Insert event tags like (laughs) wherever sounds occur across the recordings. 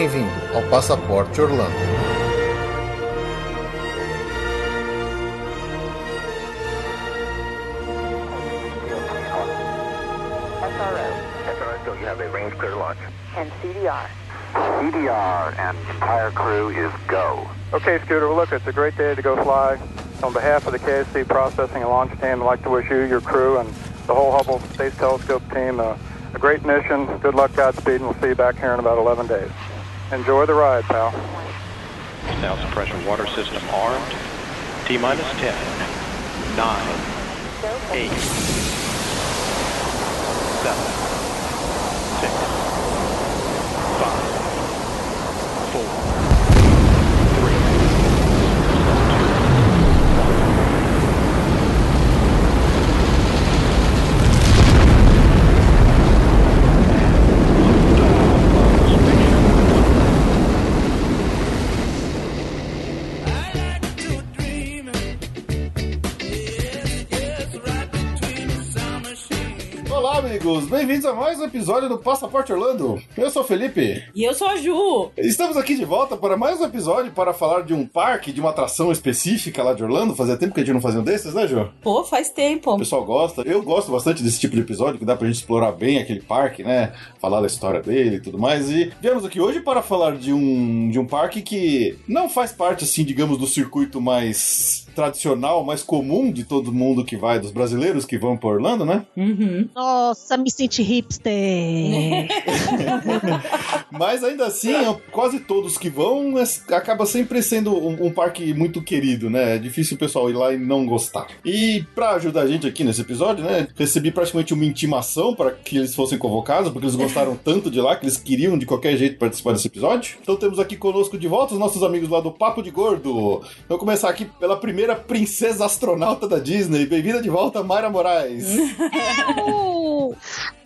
Bem-vindo ao Passaporte Orlando. SRO, so you have a range clear launch. and CDR. CDR and entire crew is go. Okay, Scooter, well, look, it's a great day to go fly. On behalf of the KSC Processing and Launch Team, I'd like to wish you, your crew, and the whole Hubble Space Telescope team uh, a great mission. Good luck, Godspeed, and we'll see you back here in about 11 days. Enjoy the ride, pal. Now suppression water system armed. T minus 10, 9, 8, amigos! Bem-vindos a mais um episódio do Passaporte Orlando. Eu sou o Felipe. E eu sou a Ju. Estamos aqui de volta para mais um episódio para falar de um parque, de uma atração específica lá de Orlando. Fazia tempo que a gente não fazia um desses, né, Ju? Pô, faz tempo. O pessoal gosta. Eu gosto bastante desse tipo de episódio, que dá pra gente explorar bem aquele parque, né? Falar da história dele e tudo mais. E viemos aqui hoje para falar de um, de um parque que não faz parte, assim, digamos, do circuito mais tradicional, mais comum de todo mundo que vai, dos brasileiros que vão para Orlando, né? Uhum. Nossa, me senti hipster. (laughs) Mas ainda assim, quase todos que vão acaba sempre sendo um, um parque muito querido, né? É difícil o pessoal ir lá e não gostar. E pra ajudar a gente aqui nesse episódio, né? Recebi praticamente uma intimação para que eles fossem convocados, porque eles gostaram (laughs) tanto de lá que eles queriam de qualquer jeito participar desse episódio. Então temos aqui conosco de volta os nossos amigos lá do Papo de Gordo. Vou começar aqui pela primeira princesa astronauta da Disney. Bem-vinda de volta, Mayra Moraes. (laughs) Eu!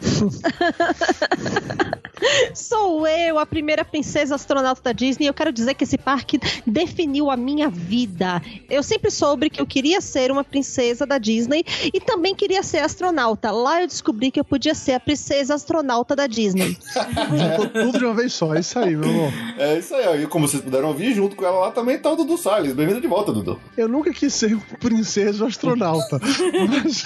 (laughs) Sou eu, a primeira princesa astronauta da Disney. Eu quero dizer que esse parque definiu a minha vida. Eu sempre soube que eu queria ser uma princesa da Disney e também queria ser astronauta. Lá eu descobri que eu podia ser a princesa astronauta da Disney. Juntou tudo de uma vez só, é isso aí, meu amor. É isso aí, ó. E como vocês puderam ouvir, junto com ela lá também tá o Dudu Salles. Bem-vindo de volta, Dudu. Eu nunca quis ser um princesa astronauta. Mas,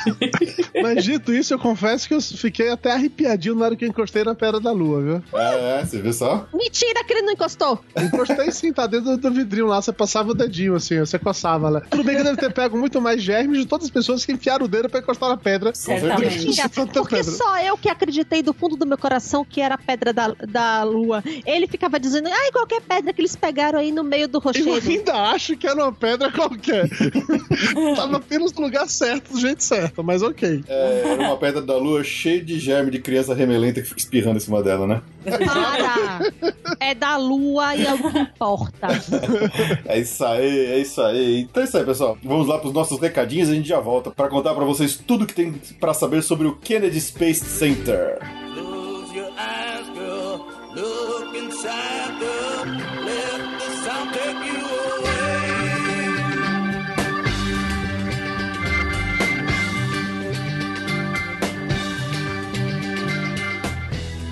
mas dito isso, eu confesso que eu fiquei até arrepiadinho na hora que eu encostei na Pedra da Lua, viu? É, é, você viu só? Mentira que ele não encostou! Encostei sim, tá dentro do vidrinho lá, você passava o dedinho assim, você coçava lá. Tudo bem que deve ter pego muito mais germes de todas as pessoas que enfiaram o dedo pra encostar na pedra. Certamente. Mentira, porque pedra. só eu que acreditei do fundo do meu coração que era a pedra da, da lua. Ele ficava dizendo, ai, qualquer pedra que eles pegaram aí no meio do Eu rochedo. ainda acho que era uma pedra qualquer. (laughs) Tava apenas no lugar certo, do jeito certo, mas ok. É, era uma pedra da lua cheia de germe de criança remelenta que fica espirrando em cima dela, né? Para! É da lua e é o que importa. (laughs) É isso aí, é isso aí. Então é isso aí, pessoal. Vamos lá pros nossos recadinhos e a gente já volta pra contar pra vocês tudo que tem pra saber sobre o Kennedy Space Center. Close your eyes, girl. Look inside, girl.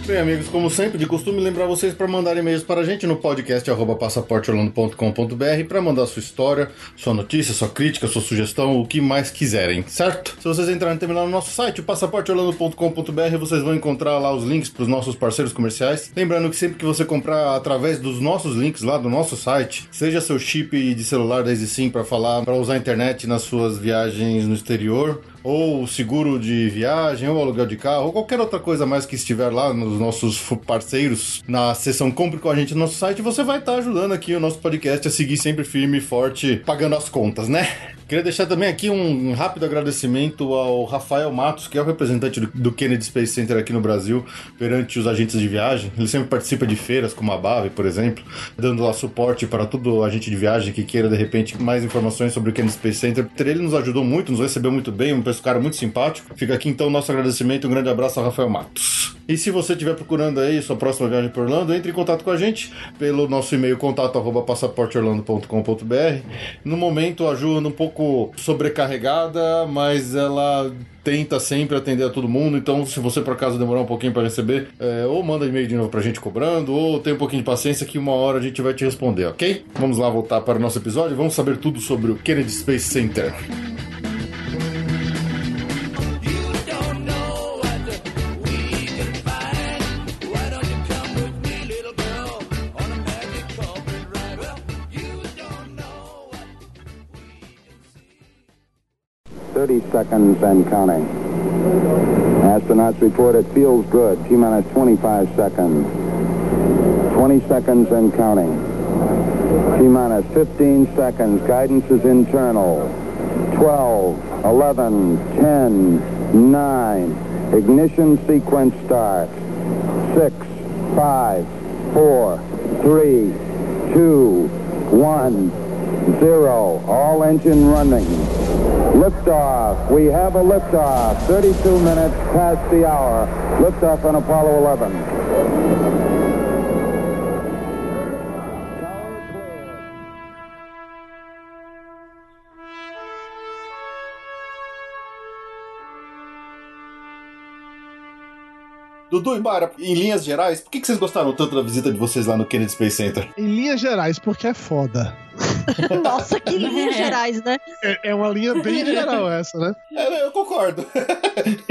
Bem, amigos, como sempre, de costume, lembrar vocês para mandar e-mails para a gente no podcast passaporteorlando.com.br para mandar sua história, sua notícia, sua crítica, sua sugestão, o que mais quiserem, certo? Se vocês entrarem também lá no nosso site, passaporteorlando.com.br, vocês vão encontrar lá os links para os nossos parceiros comerciais. Lembrando que sempre que você comprar através dos nossos links lá do nosso site, seja seu chip de celular da EasySim para falar, para usar a internet nas suas viagens no exterior, ou seguro de viagem, ou aluguel de carro, ou qualquer outra coisa mais que estiver lá nos nossos parceiros na seção Compre com a gente no nosso site, você vai estar ajudando aqui o nosso podcast a seguir sempre firme e forte, pagando as contas, né? Queria deixar também aqui um rápido agradecimento ao Rafael Matos, que é o representante do, Kennedy Space Center aqui no Brasil, perante os agentes de viagem. Ele sempre participa de feiras, como a BAVE, por exemplo, dando lá suporte para todo agente de viagem que queira, de repente, mais informações sobre o Kennedy Space Center. Ele nos ajudou muito, nos recebeu muito bem, um cara muito simpático. Fica aqui então o nosso agradecimento, um grande abraço ao Rafael Matos. E se você estiver procurando aí sua próxima viagem para Orlando, entre em contato com a gente pelo nosso e-mail contato arroba. No momento a Ju anda um pouco sobrecarregada, mas ela tenta sempre atender a todo mundo. Então, se você por acaso demorar um pouquinho para receber, é, ou manda e-mail de novo pra gente cobrando, ou tem um pouquinho de paciência que uma hora a gente vai te responder, ok? Vamos lá voltar para o nosso episódio. Vamos saber tudo sobre o Kennedy Space Center. 30 seconds and counting. Astronauts report it feels good. T minus 25 seconds. 20 seconds and counting. T minus 15 seconds. Guidance is internal. 12, 11, 10, 9. Ignition sequence starts. 6, 5, 4, 3, 2, 1, 0. All engine running. Liftoff. We have a liftoff. 32 minutes past the hour. Liftoff on Apollo 11. Dudu e Mara, em linhas gerais, por que que vocês gostaram tanto da visita de vocês lá no Kennedy Space Center? Em linhas gerais, porque é foda. (laughs) Nossa, que linhas gerais, né? É, é uma linha bem geral (laughs) essa, né? É, eu concordo. (laughs)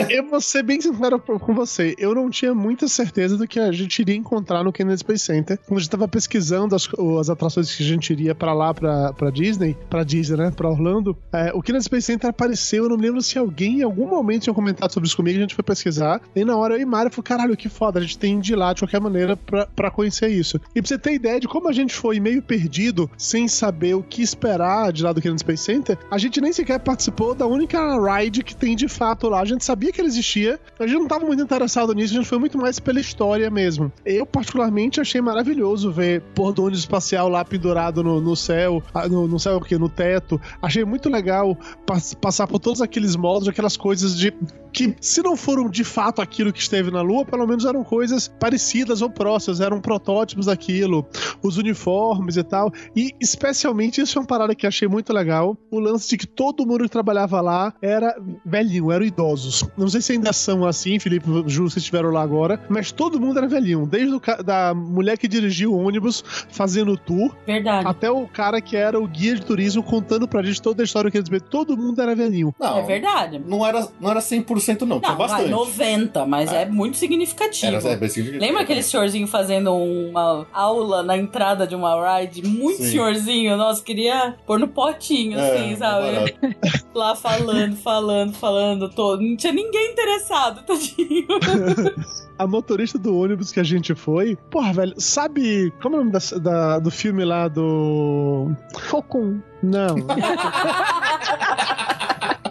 Eu vou ser bem sincero com você. Eu não tinha muita certeza do que a gente iria encontrar no Kennedy Space Center. Quando a gente tava pesquisando as, as atrações que a gente iria pra lá, pra, pra Disney, pra Disney, né? Pra Orlando, é, o Kennedy Space Center apareceu. Eu não me lembro se alguém em algum momento tinha comentado sobre isso comigo. A gente foi pesquisar. E na hora eu e Mário falou: caralho, que foda. A gente tem de ir lá de qualquer maneira pra, pra conhecer isso. E pra você ter ideia de como a gente foi meio perdido, sem saber o que esperar de lá do Kennedy Space Center, a gente nem sequer participou da única ride que tem de fato lá. A gente sabia que ele existia, a gente não estava muito interessado nisso, a gente foi muito mais pela história mesmo. Eu, particularmente, achei maravilhoso ver ônibus espacial lá pendurado no, no céu, ah, no, no céu o quê? No teto. Achei muito legal pass- passar por todos aqueles modos, aquelas coisas de que, se não foram de fato aquilo que esteve na Lua, pelo menos eram coisas parecidas ou próximas, eram protótipos daquilo, os uniformes e tal. E isso é uma parada que achei muito legal: o lance de que todo mundo que trabalhava lá era velhinho, eram idosos. Não sei se ainda são assim, Felipe, Ju, se estiveram lá agora, mas todo mundo era velhinho, desde o ca- da mulher que dirigia o ônibus fazendo o tour, Verdade. até o cara que era o guia de turismo contando pra gente toda a história que eles Todo mundo era velhinho. Não, É verdade. não era, não era 100% não, tinha Não, vai, bastante. 90, mas é, muito significativo. Era, é, bem significativo. Lembra aquele senhorzinho fazendo uma aula na entrada de uma ride? Muito Sim. senhorzinho. Nossa, queria pôr no potinho, É, assim, sabe? barato. Lá falando, falando, falando. Todo. Não tinha ninguém interessado, tadinho. (laughs) A motorista do ônibus que a gente foi, porra, velho, sabe. Como é o nome da- da- do filme lá do. Cocum. Não. (laughs)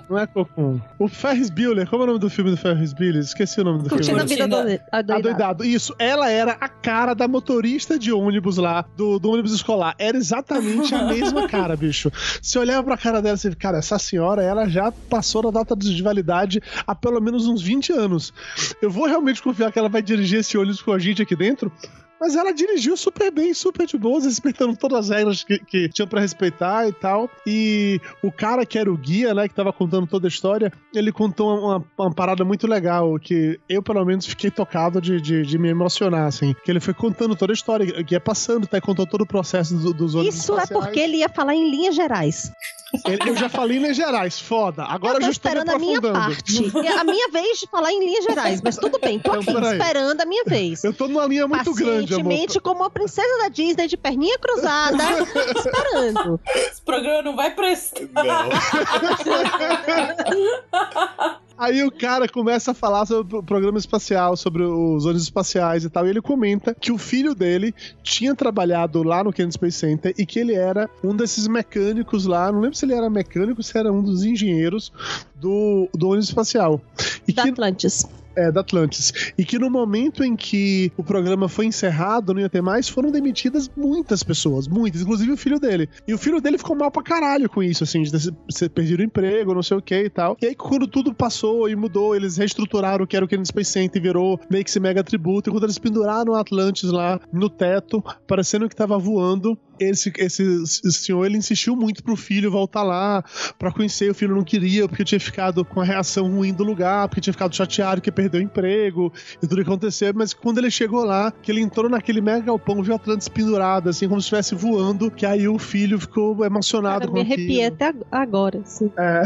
Não é Cocum. O Ferris Bueller, como é o nome do filme do Ferris Bueller? Esqueci o nome do Curtindo a filme. vida Curtindo- do adoidado. Adoidado. Isso, ela era a cara da motorista de ônibus lá, do, do ônibus escolar. Era exatamente a mesma (laughs) cara, bicho. Você olhava pra cara dela e você, cara, essa senhora, ela já passou na data de validade há pelo menos uns 20 anos. Eu vou realmente confiar que ela vai dirigir esse ônibus com a gente aqui dentro? Mas ela dirigiu super bem, super de boas, (laughs) respeitando todas as regras que, que tinham pra respeitar e tal. E o cara que era o guia, né, que tava contando toda a história, ele contou uma, uma parada muito legal, que eu, pelo menos, fiquei tocado de, de, de me emocionar, assim. Que ele foi contando toda a história, que ia passando, tá? Contou todo o processo do- dos ônibus Isso é espaciais. porque ele ia falar em linhas gerais. Ele- Eu já falei em Minas Gerais, foda. Agora eu eu já estou esperando a minha parte. É a minha vez de falar em linhas gerais, mas tudo bem, tô Então, aqui, esperando a minha vez. Eu tô numa linha muito grande, Pacientemente, como uma princesa da Disney de perninha cruzada, (laughs) esperando. Esse programa não vai prestar. (laughs) Aí o cara começa a falar sobre o programa espacial, sobre os ônibus espaciais e tal, e ele comenta que o filho dele tinha trabalhado lá no Kennedy Space Center e que ele era um desses mecânicos lá, não lembro se ele era mecânico, se era um dos engenheiros do, do ônibus espacial. E Da que, Atlantis. É, da Atlantis. E que no momento em que o programa foi encerrado, não ia ter mais, foram demitidas muitas pessoas, muitas, inclusive o filho dele. E o filho dele ficou mal pra caralho com isso, assim, de ter ter perdido o emprego, não sei o que e tal. E aí, quando tudo passou e mudou, eles reestruturaram o que era o Kennedy Space Center e virou meio que esse mega tributo. E quando eles penduraram o Atlantis lá no teto, parecendo que tava voando, esse, esse, esse senhor ele insistiu muito pro filho voltar lá pra conhecer. O filho não queria, porque tinha ficado com a reação ruim do lugar, porque tinha ficado chateado que perdeu o emprego e tudo que aconteceu. Mas quando ele chegou lá, que ele entrou naquele mega galpão, viu a Atlantis pendurada, assim, como se estivesse voando, que aí o filho ficou emocionado Cara, com me aquilo. arrepiei até ag- agora, assim. É.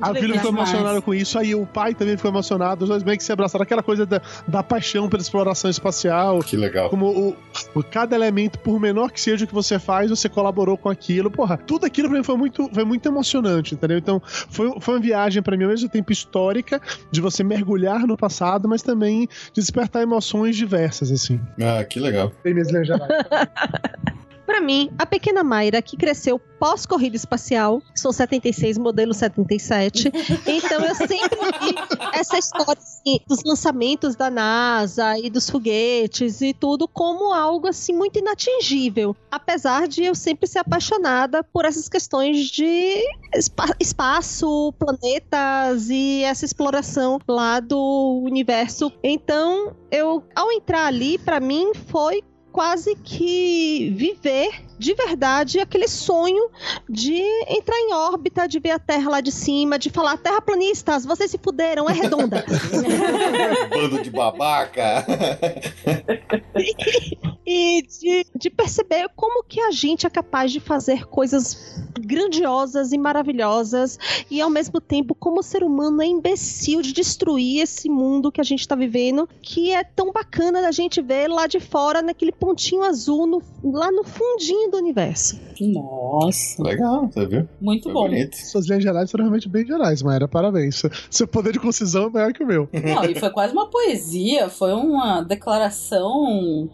a de filha ficou demais. emocionada com isso, aí o pai também ficou emocionado, os dois meio que se abraçaram, aquela coisa da, da paixão pela exploração espacial. Que legal. Como o, o- cada elemento, por menor que seja o que você faz, você colaborou com aquilo. Porra, tudo aquilo pra mim foi muito, foi muito emocionante, entendeu? Então, foi, foi uma viagem pra mim ao mesmo tempo histórica, de você mergulhar no passado, mas também despertar emoções diversas, assim. Ah, que legal. Tem minhas (laughs) Pra mim, a pequena Mayra, que cresceu pós-corrida espacial, sou 76, modelo 77, então eu sempre vi essa história assim, dos lançamentos da NASA e dos foguetes e tudo como algo assim muito inatingível, apesar de eu sempre ser apaixonada por essas questões de espa- espaço, planetas e essa exploração lá do universo. Então, eu ao entrar ali, pra mim foi quase que viver de verdade aquele sonho de entrar em órbita, de ver a Terra lá de cima, de falar terraplanistas, vocês se fuderam, é redonda. (laughs) Bando de babaca. (laughs) e de, de perceber como que a gente é capaz de fazer coisas grandiosas e maravilhosas e ao mesmo tempo como o ser humano é imbecil de destruir esse mundo que a gente tá vivendo, que é tão bacana da gente ver lá de fora naquele pontinho azul no- lá no fundinho do universo. Nossa. Legal, você viu? Muito Foi bom. bonito. Suas linhas gerais foram realmente bem gerais, Mayra. Parabéns. Seu poder de concisão é maior que o meu. Não, e foi quase uma poesia, foi uma declaração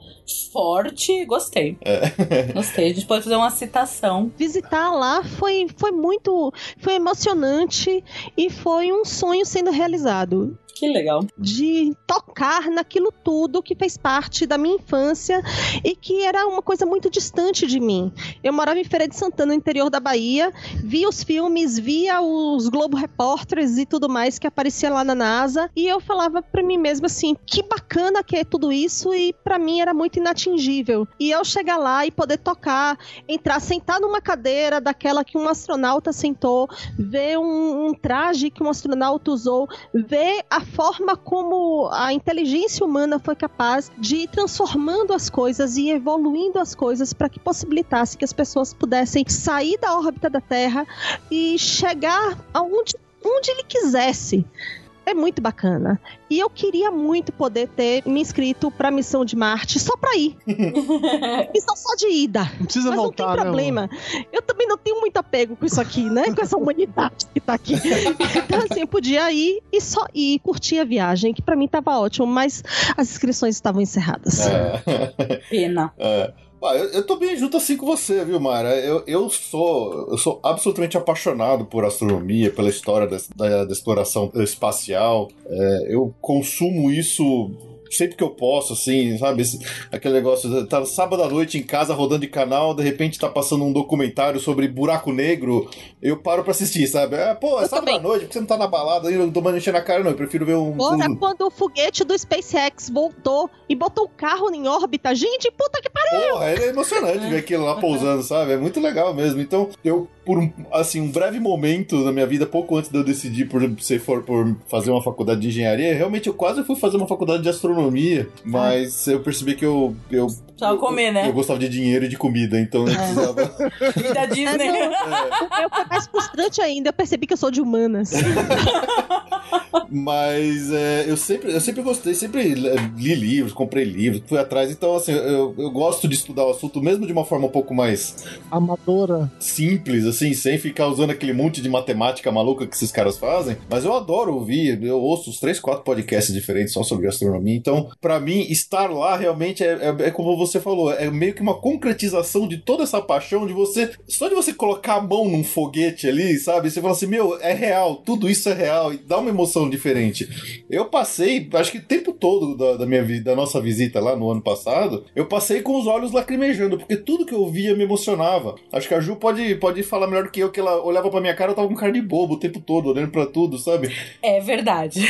forte. Gostei. (laughs) Gostei. A gente pode fazer uma citação. Visitar lá foi, foi muito foi emocionante e foi um sonho sendo realizado. Que legal. De tocar naquilo tudo que fez parte da minha infância e que era uma coisa muito distante de mim. Eu morava em Feira de Santana, no interior da Bahia, via os filmes, via os Globo Repórteres e tudo mais que aparecia lá na NASA, e eu falava pra mim mesma assim: que bacana que é tudo isso, e pra mim era muito inatingível. E eu chegar lá e poder tocar, entrar, sentar numa cadeira daquela que um astronauta sentou, ver um, um traje que um astronauta usou, ver a forma como a inteligência humana foi capaz de ir transformando as coisas e evoluindo as coisas para que possibilitasse que as pessoas pudessem sair da órbita da Terra e chegar aonde onde ele quisesse. É muito bacana. E eu queria muito poder ter me inscrito pra missão de Marte só pra ir. (laughs) missão só de ida. Não precisa Mas voltar, não tem né, problema. eu também não tenho muito apego com isso aqui, né? Com essa humanidade que tá aqui. (laughs) Então, assim, eu podia ir e só ir curtir a viagem, que pra mim tava ótimo, mas as inscrições estavam encerradas. É. Pena. É. Ah, eu, eu tô bem junto assim com você, viu, Mara? Eu, eu sou eu sou absolutamente apaixonado por astronomia, pela história da, da- da exploração espacial. É, eu consumo isso sempre que eu posso, assim, sabe? Aquele negócio, tá sábado à noite em casa rodando de canal, de repente tá passando um documentário sobre buraco negro, eu paro pra assistir, sabe? É, pô, é Eu sábado à noite, por que você não tá na balada aí, eu não tô mais enchendo a cara, não. Eu prefiro ver um. Ora, um- quando o foguete do SpaceX voltou e botou o carro em órbita, gente, puta que pariu! Porra, é emocionante ver aquilo lá pousando, sabe? É muito legal mesmo. Então, eu, por um, assim, um breve momento da minha vida, pouco antes de eu decidir por ser for por fazer uma faculdade de engenharia, realmente eu quase fui fazer uma faculdade de astronomia, mas eu percebi que eu. eu Precisava comer, eu, né? eu gostava de dinheiro e de comida, então eu precisava. (laughs) E da Disney. O meu foi mais frustrante ainda, eu percebi que eu sou de humanas. Mas é, eu, sempre, eu sempre gostei, sempre li livros, comprei livros, fui atrás. Então, assim, eu, eu gosto de estudar o assunto, mesmo de uma forma um pouco mais Amadora. simples, assim, sem ficar usando aquele monte de matemática maluca que esses caras fazem. Mas eu adoro ouvir, eu ouço os três, quatro podcasts diferentes só sobre astronomia. Então, pra mim, estar lá realmente é, é- é como você você falou, é meio que uma concretização de toda essa paixão de você. Só de você colocar a mão num foguete ali, sabe? Você fala assim, meu, é real, tudo isso é real, e dá uma emoção diferente. Eu passei, acho que o tempo todo da, da minha vida, da nossa visita lá no ano passado, eu passei com os olhos lacrimejando, porque tudo que eu via me emocionava. Acho que a Ju pode, pode falar melhor do que eu, que ela olhava pra minha cara, eu tava com cara de bobo o tempo todo, olhando pra tudo, sabe? É verdade.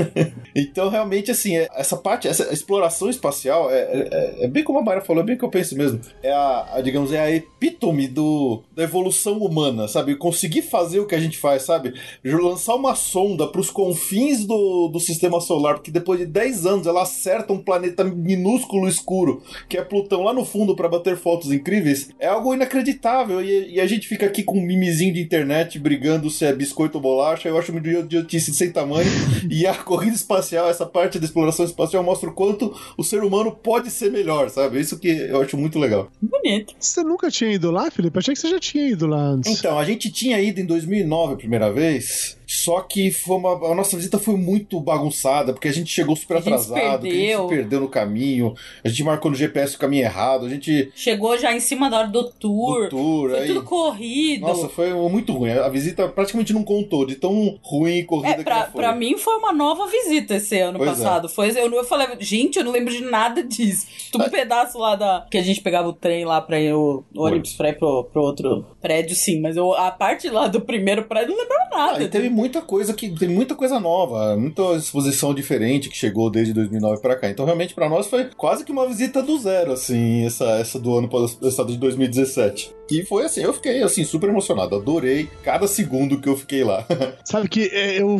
(laughs) Então, realmente, assim, é- essa parte, essa exploração espacial, é, é- é bem como a Mayra falou, é bem que eu penso mesmo. É a, a, digamos, é a epítome do, da evolução humana, sabe? Conseguir fazer o que a gente faz, sabe? Lançar uma sonda pros confins do, do sistema solar, porque depois de 10 anos ela acerta um planeta minúsculo escuro, que é Plutão, lá no fundo, para bater fotos incríveis, é algo inacreditável. E, e a gente fica aqui com um mimizinho de internet brigando se é biscoito ou bolacha. Eu acho uma idiotice sem tamanho. (laughs) e a corrida espacial, essa parte da exploração espacial, mostra o quanto o ser humano pode ser melhor, sabe? Isso que eu acho muito legal. Bonito. Você nunca tinha ido lá, Felipe? Achei que você já tinha ido lá antes. Então, a gente tinha ido em 2009 a primeira vez, só que foi uma, a nossa visita foi muito bagunçada, porque a gente chegou super A gente se atrasado, que a gente perdeu. se perdeu no caminho, a gente marcou no GPS o caminho errado, a gente. Chegou já em cima da hora do tour. do tour, Foi aí- tudo corrido. Nossa, foi muito ruim. A visita praticamente não contou de tão ruim e corrida É, que pra, ela foi. pra mim foi uma nova visita esse ano Pois é. passado. Foi, eu, eu falei, gente, eu não lembro de nada disso. Tudo um pedaço lá da. Que a gente pegava o trem lá pra ir, o ônibus pra ir pro, pro outro prédio, sim. Mas eu, a parte lá do primeiro prédio não lembrava Ah, nada. e teve muita coisa que tem muita coisa nova, muita exposição diferente que chegou desde 2009 pra cá. Então realmente pra nós foi quase que uma visita do zero assim, essa essa do ano passado de 2017. E foi assim, eu fiquei assim super emocionado, adorei cada segundo que eu fiquei lá. (laughs) Sabe que é, eu,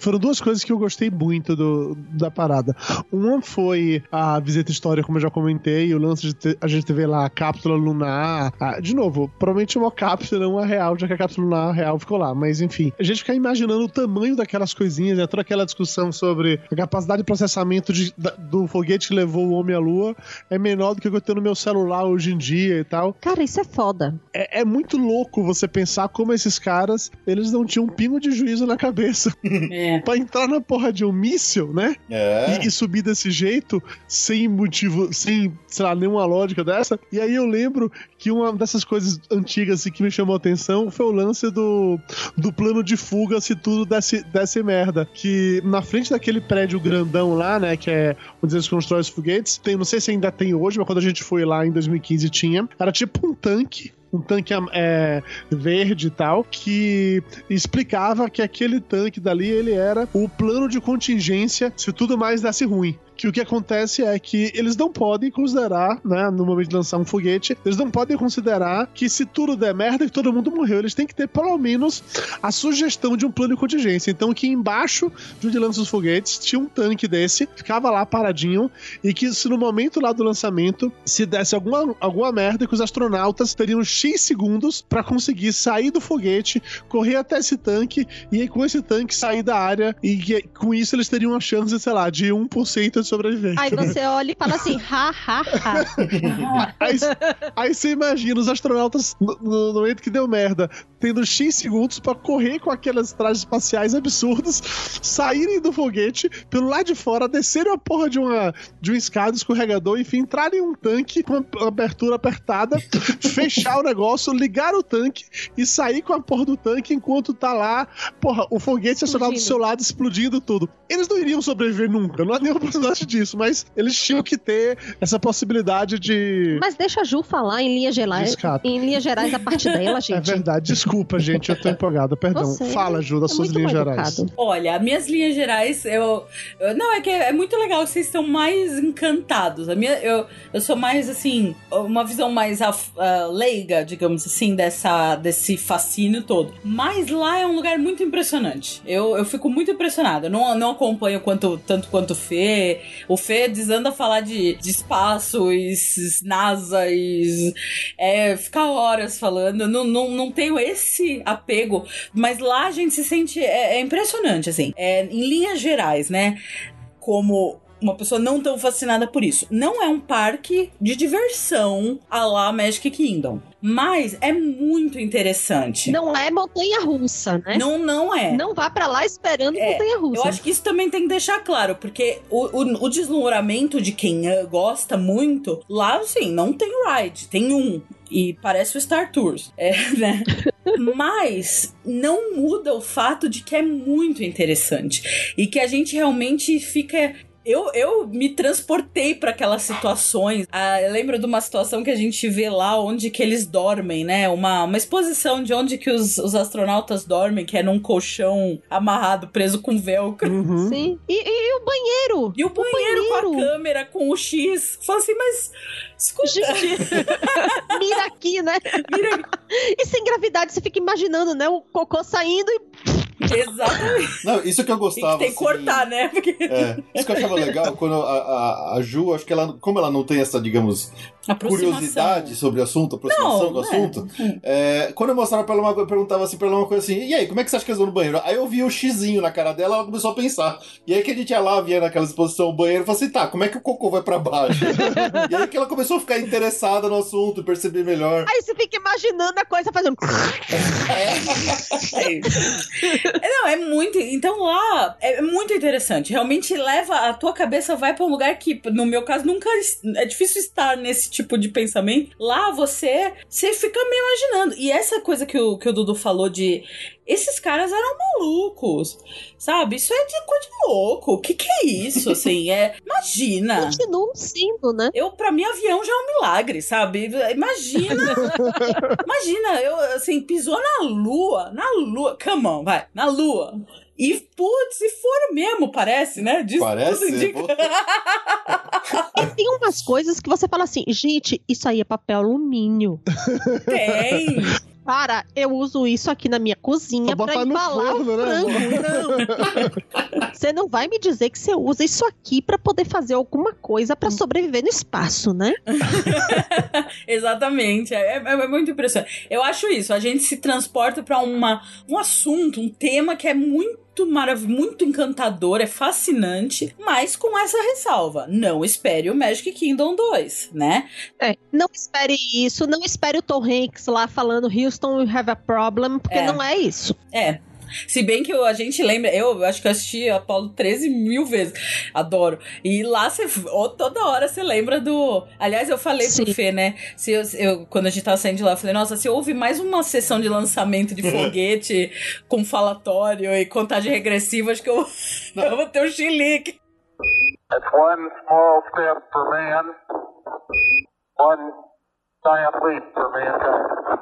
foram duas coisas que eu gostei muito do, da parada. Uma foi a visita história, como eu já comentei, o lance de ter- a gente ver lá a cápsula lunar. Ah, de novo, provavelmente uma (laughs) cápsula, não a real, já que a cápsula lunar real ficou lá. Mas enfim, a gente ficar imaginando o tamanho daquelas coisinhas, né? toda aquela discussão sobre a capacidade de processamento de- da- do foguete que levou o homem à lua é menor do que o que eu tenho no meu celular hoje em dia e tal. Cara, isso é foda. É, é muito louco você pensar como esses caras, eles não tinham um pingo de juízo na cabeça. É. (laughs) (laughs) pra entrar na porra de um míssil, né? É. E, e subir desse jeito, sem motivo, sem, sei lá, nenhuma lógica dessa. E aí eu lembro que uma dessas coisas antigas assim, que me chamou a atenção foi o lance do, do plano de fuga se tudo desse, desse merda. Que na frente daquele prédio grandão lá, né, que é onde eles constroem os foguetes, tem, não sei se ainda tem hoje, mas quando a gente foi lá em 2015 tinha, era tipo um tanque um tanque é, verde e tal, que explicava que aquele tanque dali ele era o plano de contingência se tudo mais desse ruim. Que o que acontece é que eles não podem considerar, né, no momento de lançar um foguete, eles não podem considerar que se tudo der merda que todo mundo morreu. Eles têm que ter pelo menos a sugestão de um plano de contingência. Então, que embaixo de onde lança os foguetes tinha um tanque desse, ficava lá paradinho, e que se no momento lá do lançamento, se desse alguma, alguma merda, que os astronautas teriam X segundos para conseguir sair do foguete, correr até esse tanque, e aí com esse tanque sair da área, e que- com isso eles teriam uma chance, sei lá, de 1% de sobrevivência. Aí você olha e fala assim, (laughs) ha, ha, ha. Aí, aí você imagina os astronautas, no, no momento que deu merda, tendo X segundos pra correr com aquelas trajes espaciais absurdos, (laughs) saírem do foguete, pelo lado de fora, descerem a porra de, uma, de um escada escorregador, enfim, entrarem em um tanque com a abertura apertada, (laughs) fechar o negócio, ligar o tanque e sair com a porra do tanque enquanto tá lá, porra, o foguete estacionado do seu lado, explodindo tudo. Eles não iriam sobreviver nunca, não há nenhuma possibilidade disso, mas eles tinham que ter essa possibilidade de. Mas deixa a Ju falar em linhas gerais, em linhas gerais a parte dela, É gente. verdade, desculpa, gente, eu tô empolgado, perdão. Você Fala, Ju, das é suas linhas gerais. Olha, minhas linhas gerais, eu, eu- Não, é que é, muito legal, vocês estão mais encantados. A minha, eu, eu sou mais assim, uma visão mais af- ah, leiga, digamos assim, dessa, desse fascínio todo. Mas lá é um lugar muito impressionante. Eu, eu fico muito impressionada. Eu não, não acompanho quanto, tanto quanto o Fê. O Fê desanda a falar de, de espaço e NASA e é, ficar horas falando. Eu não, não, não tenho esse apego, mas lá a gente se sente. É, é impressionante, assim. É, em linhas gerais, né? Como uma pessoa não tão fascinada por isso. Não é um parque de diversão a lá Magic Kingdom. Mas é muito interessante. Não é montanha russa, né? Não, não é. Não vá pra lá esperando É, montanha russa. Eu acho que isso também tem que deixar claro, porque o, o, o deslumbramento de quem eh, gosta muito, lá, assim, não tem ride, tem um. E parece o Star Tours, é, né? (laughs) Mas não muda o fato de que é muito interessante. E que a gente realmente fica eu, eu me transportei para aquelas situações. Ah, eu lembro de uma situação que a gente vê lá onde que eles dormem, né? Uma, uma exposição de onde que os, os astronautas dormem, que é num colchão amarrado, preso com velcro. Uhum. Sim. E, e- e o banheiro? E o banheiro, com a banheiro. câmera, com o X. Fala assim, mas. Escuta, Gente, (laughs) mira aqui, né? mira. E sem gravidade, você fica imaginando, né? O cocô saindo e Exatamente. Não, isso que eu Tem que, gostava. tem que assim, cortar, né? Porque É, isso que eu achava legal quando a, a, a Ju, acho que ela, como ela não tem essa, digamos. Curiosidade sobre o assunto, aproximação Não, com o é. assunto, é, quando eu mostrava pra ela uma coisa, eu perguntava assim pra ela uma coisa assim, e aí, como é que você acha que eles vão no banheiro? Aí eu vi o xizinho na cara dela, ela começou a pensar. E aí que a gente ia lá, via naquela exposição o banheiro, e falou assim, tá, como é que o cocô vai pra baixo? (laughs) e aí que ela começou a ficar interessada no assunto, perceber melhor. aí você fica imaginando a coisa fazendo. (laughs) É, Não, é muito. Então lá é muito interessante. Realmente leva. A tua cabeça vai pra um lugar que, no meu caso, nunca. É difícil estar nesse tipo de pensamento. Lá você. Você fica me imaginando. E essa coisa que o, que o Dudu falou de. Esses caras eram malucos. Sabe? Isso é de coisa de louco. O que, que é isso? Assim, é. (laughs) Imagina. Continuam sendo, né? Eu, pra mim, avião já é um milagre, sabe? Imagina. (laughs) imagina, eu, assim, pisou na lua. Na lua. Come on, vai. Na lua. E, putz, se for mesmo, parece, né? Diz, Parece? tudo indica. E tem umas coisas que você fala assim, gente, isso aí é papel alumínio. Tem. Cara, eu uso isso aqui na minha cozinha Pra embalar forno, o né? frango. Não. Você não vai me dizer que você usa isso aqui pra poder fazer alguma coisa pra sobreviver no espaço, né? (laughs) Exatamente. É, é- é muito impressionante. Eu acho isso. A gente se transporta pra uma, um assunto, um tema que é muito maravilhoso, muito encantador, é fascinante, mas com essa ressalva. Não espere o Magic Kingdom 2, né? É, não espere isso, não espere o Tom Hanks lá falando Houston, we have a problem, porque É. não é isso. É. Se bem que eu- a gente lembra, eu acho que eu assisti Apolo 13 mil vezes. Adoro. E lá você. toda hora você lembra do. Aliás, eu falei pro Sim. Fê, né? Se eu, eu- quando a gente tava saindo de lá, eu falei, nossa, se houve mais uma sessão de lançamento de (laughs) foguete com falatório e contagem regressiva, acho que eu, eu vou ter um chilique. That's one small step for man, one giant leap for mankind.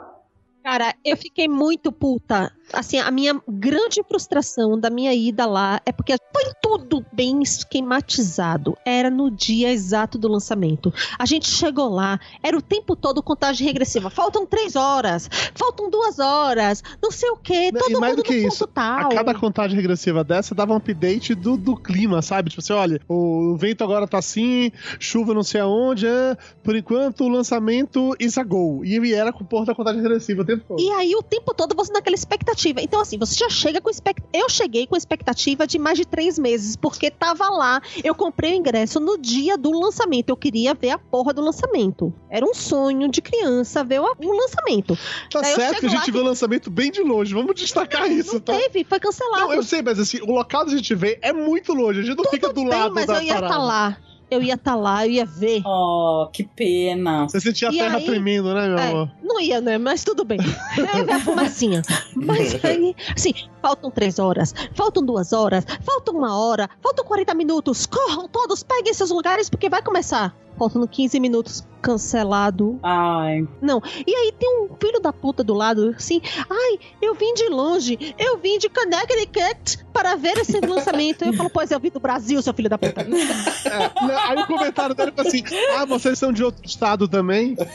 Cara, eu fiquei muito puta. Assim, a minha grande frustração da minha ida lá é porque foi tudo bem esquematizado. Era no dia exato do lançamento. A gente chegou lá, era o tempo todo contagem regressiva. Faltam três horas, faltam duas horas, não sei o quê. Todo e mais mundo do que no isso, tal. A cada contagem regressiva dessa dava um update do, do clima, sabe? Tipo assim, olha, o vento agora tá assim, chuva não sei aonde, é, por enquanto o lançamento is a go. E era com o porra da contagem regressiva o tempo todo. E aí, o tempo todo você naquela expectativa. Então, assim, você já chega com expectativa. Eu cheguei com expectativa de mais de três meses, porque tava lá. Eu comprei o ingresso no dia do lançamento. Eu queria ver a porra do lançamento. Era um sonho de criança ver o, o lançamento. Tá Daí certo que a gente que- viu o lançamento bem de longe, vamos destacar isso, Não tá? teve, foi cancelado. Não, eu sei, mas assim, o local que a gente vê é muito longe, a gente não fica do Bem, lado mas da eu ia estar parada. lá. Eu ia estar lá, eu ia ver. Oh, que pena. Você sentia a E terra aí- tremendo, né, meu É, amor? não ia, né? Mas tudo bem. Eu ia ver a fumacinha. Mas (laughs) aí, assim, faltam três horas, faltam duas horas, faltam uma hora, faltam 40 minutos. Corram todos, peguem seus lugares, porque vai começar. Faltando 15 minutos, cancelado. Ai. Não. E aí tem um filho da puta do lado, assim, ai, eu vim de longe, eu vim de Connecticut para ver esse lançamento. Eu falo, pois eu vim do Brasil, seu filho da puta. (laughs) É, não, aí o comentário dele foi assim: Ah, vocês são de outro estado também? (laughs)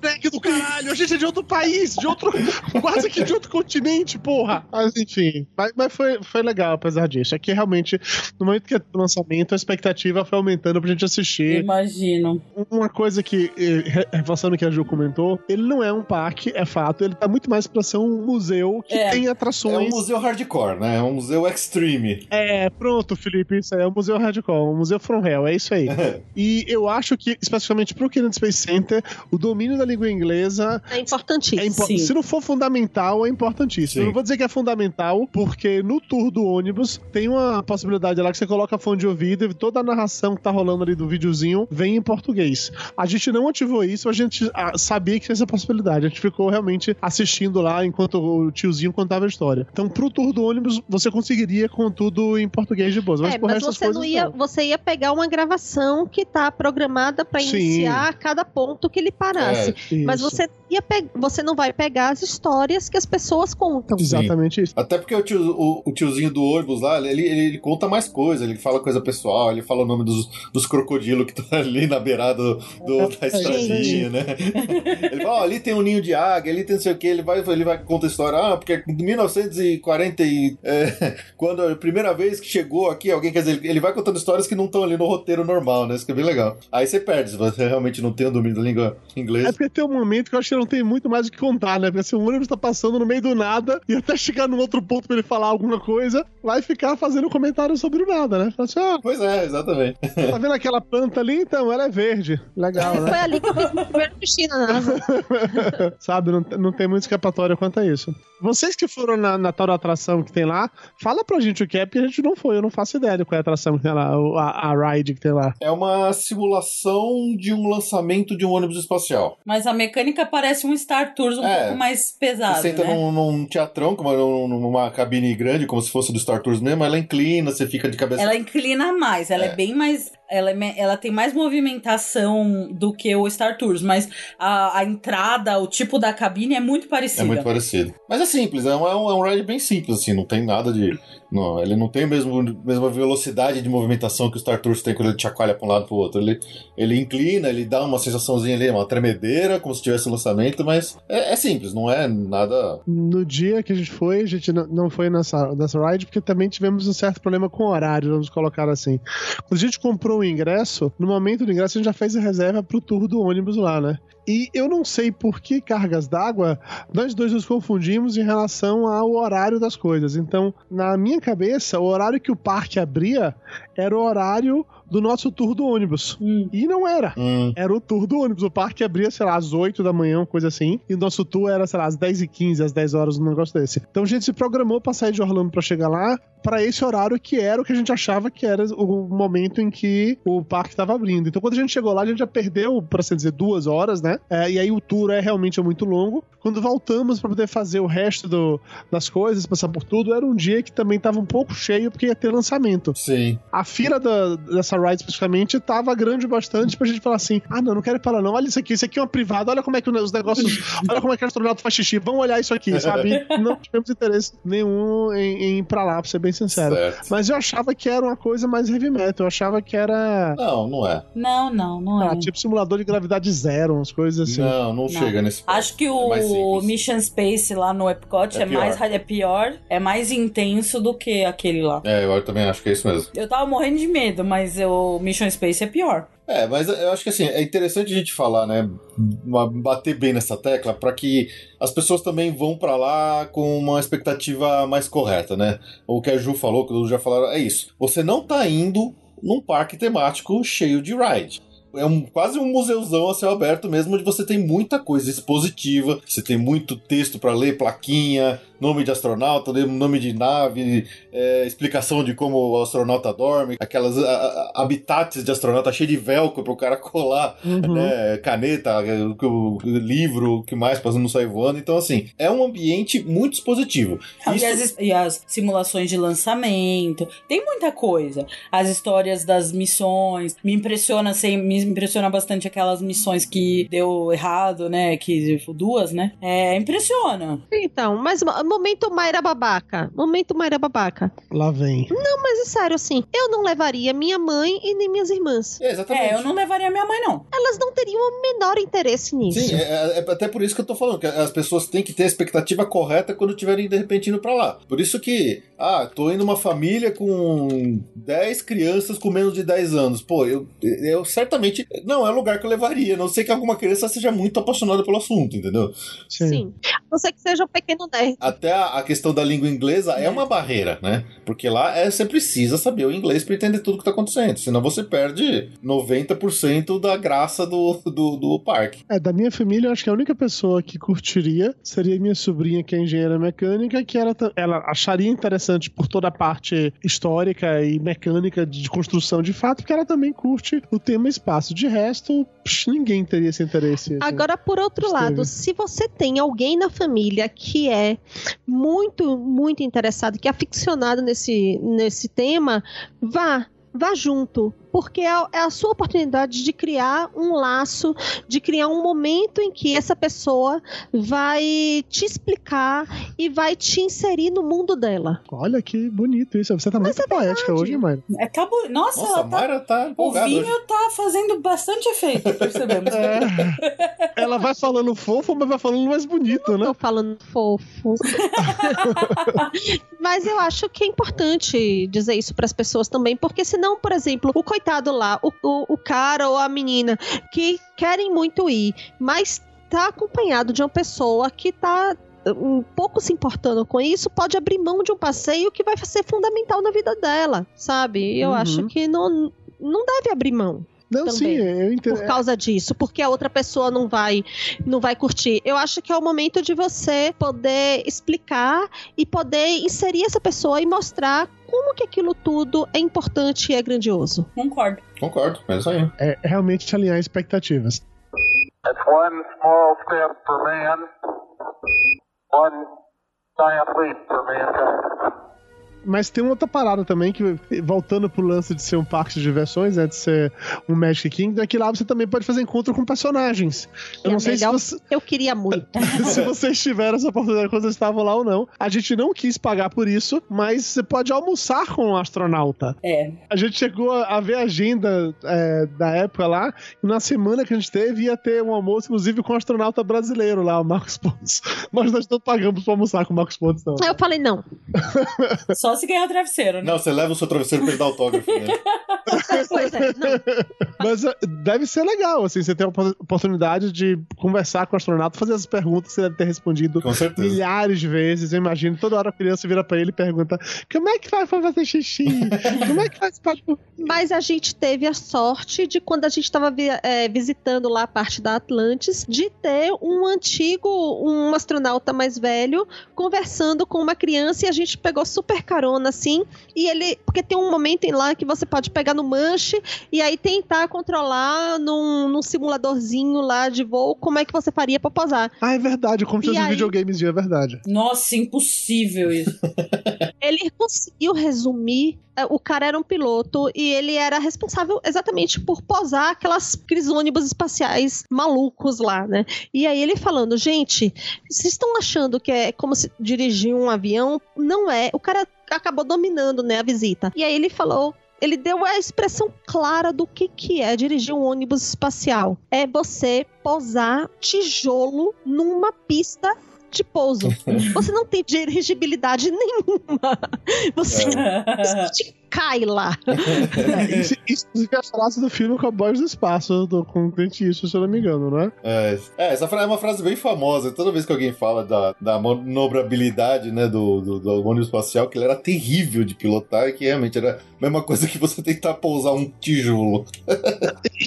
Snack do caralho, eu gente é de outro país, de outro. (laughs) quase que de outro continente, porra. Mas enfim. Mas, mas foi, foi legal, apesar disso. É que realmente, no momento que é o lançamento, a expectativa foi aumentando pra gente assistir. Imagino. Uma coisa que, re- reforçando o que a Ju comentou, ele não é um parque, é fato. Ele tá muito mais pra ser um museu que É. tem É atrações. um museu hardcore, né? É um museu extreme. É, pronto, Felipe, isso aí é o Museu Hardcore, o Museu From Hell, é isso aí. (laughs) e eu acho que, especificamente pro Kennedy Space Center, o domínio da língua inglesa É importantíssimo. é impo- Sim. se não for fundamental, é importantíssimo. Sim. Eu não vou dizer que é fundamental, porque no tour do ônibus tem uma possibilidade lá que você coloca fone de ouvido e toda a narração que tá rolando ali do videozinho vem em português. A gente não ativou isso, a gente ah, sabia que tinha essa possibilidade. A gente ficou realmente assistindo lá enquanto o tiozinho contava a história. Então, pro tour do ônibus, você conseguiria com tudo em português de boas. Mas É, por mas essas você coisas não ia, não. você ia pegar uma gravação que tá programada pra Sim. iniciar cada ponto que ele parasse. Mas Isso. você ia pe- você não vai pegar as histórias que as pessoas contam. Exatamente isso. Até porque o, tio- o- o tiozinho do ônibus lá, ele, ele, ele conta mais coisa, ele fala coisa pessoal, ele fala o nome dos, dos crocodilos que estão (laughs) ali na beirada do, do- da estradinha, né? (laughs) Ele fala, ó, ali tem um ninho de águia, ali tem não sei o que, ele vai, ele vai conta a história, ah, porque em 1940, e, é, (laughs) quando a primeira vez que chegou aqui, alguém, quer dizer, ele- ele vai contando histórias que não estão ali no roteiro normal, né? Isso que é bem legal. Aí você perde, se você realmente não tem o domínio da língua É inglesa. porque tem um momento que eu acho que não tem muito mais o que contar, né? Porque se o ônibus tá passando no meio do nada e até chegar num outro ponto pra ele falar alguma coisa, vai ficar fazendo comentário sobre o nada, né? Fala assim, ah, Pois é, exatamente. tá vendo aquela planta ali? Então, ela é verde. Legal, Foi né? ali que eu fiz meu primeiro xixi na NASA. Sabe, não, não tem muito escapatória quanto a isso. Vocês que foram na, na tal atração que tem lá, fala pra gente o que é, porque a gente não foi, eu não faço ideia de qual é a atração que tem lá, a, a ride que tem lá. É uma simulação de um lançamento de um ônibus espacial. Mas a mecânica parece um Star Tours um É. pouco mais pesado, Você senta né? num, num teatrão, como num- numa cabine grande, como se fosse do Star Tours mesmo, ela inclina, você fica de cabeça. Ela inclina mais, ela é, É. bem mais. Ela, é ela tem mais movimentação do que o Star Tours, mas a, a entrada, o tipo da cabine é muito É parecida. muito parecido. Mas é simples, é um, é um, é um ride bem simples, assim, não tem nada de. Não, ele não tem a mesmo, mesma velocidade de movimentação que o Star Tours tem quando ele chacoalha pra um lado pro outro. Ele, ele inclina, ele dá uma sensaçãozinha ali, uma tremedeira, como se tivesse um lançamento, mas é, é simples, não é nada. No dia que a gente foi, a gente não- não foi nessa, nessa ride, porque também tivemos um certo problema com o horário, vamos colocar assim. Quando a gente comprou o ingresso, no momento do ingresso a gente já fez a reserva pro tour do ônibus lá, né? E eu não sei por que cargas d'água, nós dois nos confundimos em relação ao horário das coisas. Então, na minha cabeça, o horário que o parque abria era o horário do nosso tour do ônibus. Hum. E não era. Hum, Era o tour do ônibus. O parque abria, sei lá, às 8 da manhã, uma coisa assim. E o nosso tour era, sei lá, às 10 e 15 às 10 horas, um negócio desse. Então a gente se programou pra sair de Orlando pra chegar lá pra esse horário que era o que a gente achava que era o momento em que o parque tava abrindo. Então quando a gente chegou lá, a gente já perdeu, por assim dizer, duas horas, né? É, e aí o tour é realmente muito longo. Quando voltamos pra poder fazer o resto do- das coisas, passar por tudo, era um dia que também tava um pouco cheio porque ia ter lançamento sim. a fila da- dessa ride especificamente tava grande bastante pra gente falar assim: ah, não, não quero ir pra lá, não. Olha isso aqui, isso aqui é uma privada, olha como é que os negócios. (laughs) olha como é que o astronauta faz xixi, vamos olhar isso aqui, sabe? (laughs) Não tivemos interesse nenhum em, em ir pra lá, pra ser bem sincero. Certo. Mas eu achava que era uma coisa mais heavy metal, eu achava que era. Não, não é. Não, não, não é. Ah, tipo simulador de gravidade zero, umas coisas assim. Não, não, chega nesse ponto. Acho que É mais o. Mission Space lá no Epcot É é, mais pior. é pior, é mais intenso do que aquele lá. É, eu também acho que é isso mesmo. Eu tava morrendo de medo, mas o Mission Space é pior. É, mas eu acho que assim, é interessante a gente falar, né? Bater bem nessa tecla para que as pessoas também vão para lá com uma expectativa mais correta, né? O que a Ju falou, que o já falaram, é isso. Você não tá indo num parque temático cheio de ride. É um, quase um museuzão a céu aberto mesmo, onde você tem muita coisa expositiva, você tem muito texto para ler, plaquinha, nome de astronauta, nome de nave, é, explicação de como o astronauta dorme, aquelas a- a- habitats de astronauta cheio de velcro para o cara colar Uhum. né, caneta, o, o- o livro, o que mais, pra não sair voando. Então, assim, é um ambiente muito expositivo. E Isso- as, e as simulações de lançamento, tem muita coisa. As histórias das missões, me impressiona, me me impressiona bastante aquelas missões que deu errado, né? Que tipo, duas, né? É, impressiona. Então, mas mo- momento Mayra babaca. Momento Mayra babaca. Lá vem. Não, mas é sério, assim, eu não levaria minha mãe e nem minhas irmãs. É, exatamente. É, eu não levaria minha mãe, não. Elas não teriam o menor interesse nisso. Sim, é, é- é até por isso que eu tô falando, que as pessoas têm que ter a expectativa correta quando estiverem de repente indo pra lá. Por isso que, ah, tô indo uma família com 10 crianças com menos de 10 anos. Pô, eu, eu certamente. Não, é o lugar que eu levaria. a Não sei que alguma criança seja muito apaixonada pelo assunto, entendeu? Sim. A não ser que seja um pequeno nerd. Até a, a questão da língua inglesa é uma barreira, né? Porque lá é, você precisa saber o inglês pra entender tudo que tá acontecendo. Senão você perde 90% da graça do, do, do parque. É, da minha família, eu acho que a única pessoa que curtiria seria minha sobrinha, que é engenheira mecânica, que ela, ela acharia interessante por toda a parte histórica e mecânica de, de construção de fato, porque ela também curte o tema espaço. De resto, psh, ninguém teria esse interesse. assim. Agora, por outro Esteve. lado, se você tem alguém na família que é muito, muito interessado, que é aficionado nesse, nesse tema, vá. Vá junto, porque é a- é a sua oportunidade de criar um laço, de criar um momento em que essa pessoa vai te explicar e vai te inserir no mundo dela. Olha que bonito isso. Você tá muito poética hoje, mãe. É, tá bo... Nossa, Nossa, ela a tá... Mayra tá O empolgada vinho hoje. tá fazendo bastante efeito, percebemos. É. (laughs) Ela vai falando fofo, mas vai falando mais bonito, né? Tô falando fofo. (laughs) Mas eu acho que é importante dizer isso pras pessoas também, porque senão, por exemplo, o coitado lá, o, o, o cara ou a menina que querem muito ir, mas tá acompanhado de uma pessoa que tá um pouco se importando com isso, pode abrir mão de um passeio que vai ser fundamental na vida dela, sabe? Eu Uhum. acho que não, não deve abrir mão Não, também. sim, eu entendo. por causa disso, porque a outra pessoa não vai não vai curtir. Eu acho que é o momento de você poder explicar e poder inserir essa pessoa e mostrar como que aquilo tudo é importante e é grandioso. Concordo. Concordo, é isso aí. É realmente alinhar expectativas. That's one small step for man, one giant leap for mankind. Mas tem uma outra parada também, que voltando pro lance de ser um parque de diversões, né, de ser um Magic Kingdom, é que lá você também pode fazer encontro com personagens. Eu é não sei se, melhor- você- Eu queria muito. (laughs) se vocês tiveram essa oportunidade quando vocês estavam lá ou não. A gente não quis pagar por isso, mas você pode almoçar com um astronauta. É. A gente chegou a ver a agenda é, da época lá, e na semana que a gente teve ia ter um almoço, inclusive com um astronauta brasileiro lá, o Marcos Pontes. Mas (laughs) nós não pagamos pra almoçar com o Marcos Pontes, não. Eu falei, não. Só (laughs) se ganhar o travesseiro, né? Não, você leva o seu travesseiro pra ele dar autógrafo, né? (laughs) Pois é, não. Mas é, deve ser legal, assim, você ter a opor- oportunidade de conversar com o astronauta, fazer as perguntas que você deve ter respondido milhares de vezes. Eu imagino, toda hora a criança vira pra ele e pergunta: como é que faz pra fazer xixi? Como é que faz pra. Mas a gente teve a sorte de quando a gente estava visitando lá a parte da Atlantis, de ter um antigo, um astronauta mais velho, conversando com uma criança e a gente pegou super carona, assim. E ele. Porque tem um momento em lá que você pode pegar no manche e aí tentar controlar num, num simuladorzinho lá de voo como é que você faria pra posar. Ah, é verdade, como se fosse aí? videogames, é verdade. Nossa, impossível isso. Ele conseguiu resumir. Eh, O cara era um piloto e ele era responsável exatamente por posar aquelas, aqueles ônibus espaciais malucos lá, né? E aí ele falando, gente, vocês estão achando que é como se dirigir um avião? Não é. O cara acabou dominando, né, a visita. E aí ele falou. Ele deu a expressão clara do que, que é dirigir um ônibus espacial. É você posar tijolo numa pista de pouso. (laughs) Você não tem dirigibilidade nenhuma. Você (laughs) simplesmente cai lá. (laughs) Isso, isso é a frase do filme Cowboys do Espaço, do, com o Clint Eastwood, se eu não me engano, né? É, é, essa fra- é uma frase bem famosa. Toda vez que alguém fala da, da manobrabilidade né, do, do, do ônibus espacial, que ele era terrível de pilotar e que realmente era a mesma coisa que você tentar pousar um tijolo. (laughs)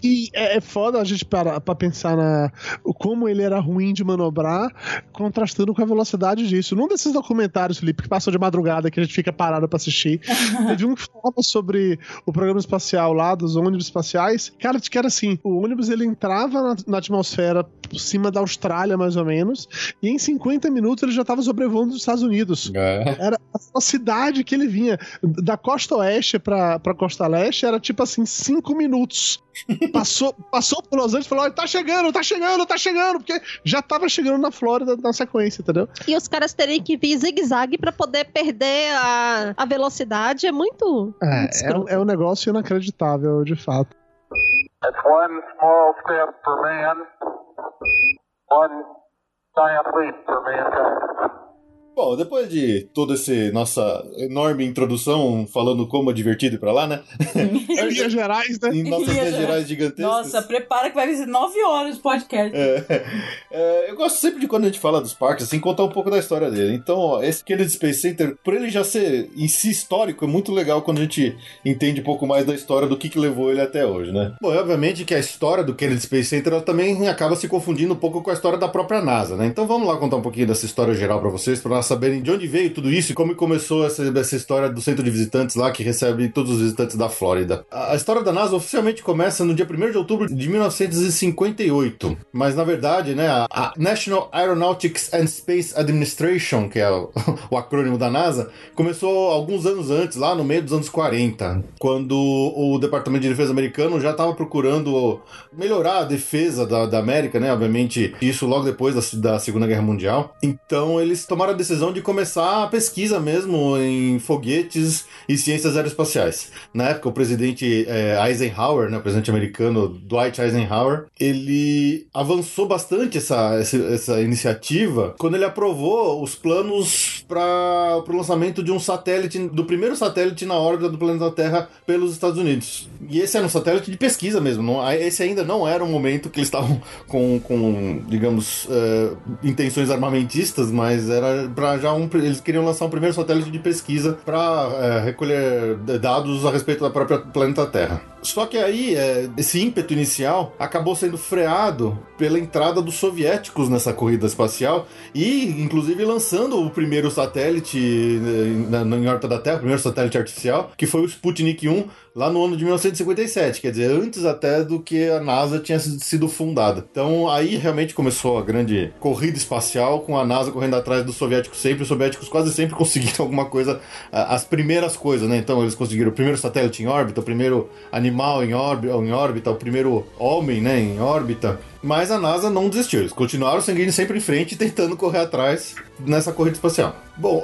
E é, é foda a gente parar pra pensar na como ele era ruim de manobrar, contrastando com a velocidade disso. Num desses documentários, Felipe, que passou de madrugada, que a gente fica parado pra assistir, (laughs) teve um que falava sobre o programa espacial lá, dos ônibus espaciais. Cara, que era assim: o ônibus ele entrava na, na atmosfera por cima da Austrália, mais ou menos, e em 50 minutos ele já tava sobrevoando os Estados Unidos. É. Era a velocidade que ele vinha. Da costa oeste pra, pra costa leste era tipo assim, 5 minutos. Passou, passou por Los Angeles e falou: "Olha, tá chegando, tá chegando, tá chegando, porque já tava chegando na Flórida na sequência, entendeu? E os caras terem que vir zigue-zague pra poder perder a, a velocidade é muito. É, muito é, um- é um negócio inacreditável, de fato. That's one small step for man, one giant leap for mankind. Bom, depois de toda essa nossa enorme introdução falando como é divertido ir pra lá, né? (laughs) Em linhas gerais, né? Em nossas linhas gerais gigantescas. Nossa, prepara que vai ser nove horas de podcast. É, é, eu gosto sempre de quando a gente fala dos parques, assim, contar um pouco da história dele. Então, ó, esse Kennedy Space Center, por ele já ser em si histórico, é muito legal quando a gente entende um pouco mais da história do que, que levou ele até hoje, né? Bom, obviamente que a história do Kennedy Space Center ela também acaba se confundindo um pouco com a história da própria NASA, né? Então vamos lá contar um pouquinho dessa história geral pra vocês, pra nós saberem de onde veio tudo isso e como começou essa, essa história do centro de visitantes lá que recebe todos os visitantes da Flórida. A, a história da NASA oficialmente começa no dia 1 de outubro de 1958, mas na verdade, né, a, a National Aeronautics and Space Administration, que é o, (laughs) o acrônimo da NASA, começou alguns anos antes, lá no meio dos anos 40, quando o Departamento de Defesa americano já estava procurando melhorar a defesa da, da América, né? Obviamente, isso logo depois da, da Segunda Guerra Mundial. Então, eles tomaram a decisão de começar a pesquisa mesmo em foguetes e ciências aeroespaciais. Na época, o presidente eh, Eisenhower, né, o presidente americano Dwight Eisenhower, ele avançou bastante essa, essa, essa iniciativa quando ele aprovou os planos para o lançamento de um satélite, do primeiro satélite na órbita do planeta Terra pelos Estados Unidos. E esse era um satélite de pesquisa mesmo. Não, esse ainda não era um momento que eles estavam com, com digamos, eh, intenções armamentistas, mas era para já um. Eles queriam lançar um primeiro satélite de pesquisa para recolher dados a respeito da própria planeta Terra. Só que aí, eh, esse ímpeto inicial acabou sendo freado pela entrada dos soviéticos nessa corrida espacial e, inclusive, lançando o primeiro satélite eh, na, na, em órbita da Terra, o primeiro satélite artificial, que foi o Sputnik 1, lá no ano de 1957, quer dizer, antes até do que a NASA tinha sido fundada. Então aí realmente começou a grande corrida espacial, com a NASA correndo atrás dos soviéticos sempre, os soviéticos quase sempre (laughs) conseguiram alguma coisa, as primeiras coisas, né? Então eles conseguiram o primeiro satélite em órbita, o primeiro animal em órbita, em órbita o primeiro homem, né, em órbita. Mas a NASA não desistiu, eles continuaram seguindo sempre em frente, tentando correr atrás nessa corrida espacial. Bom,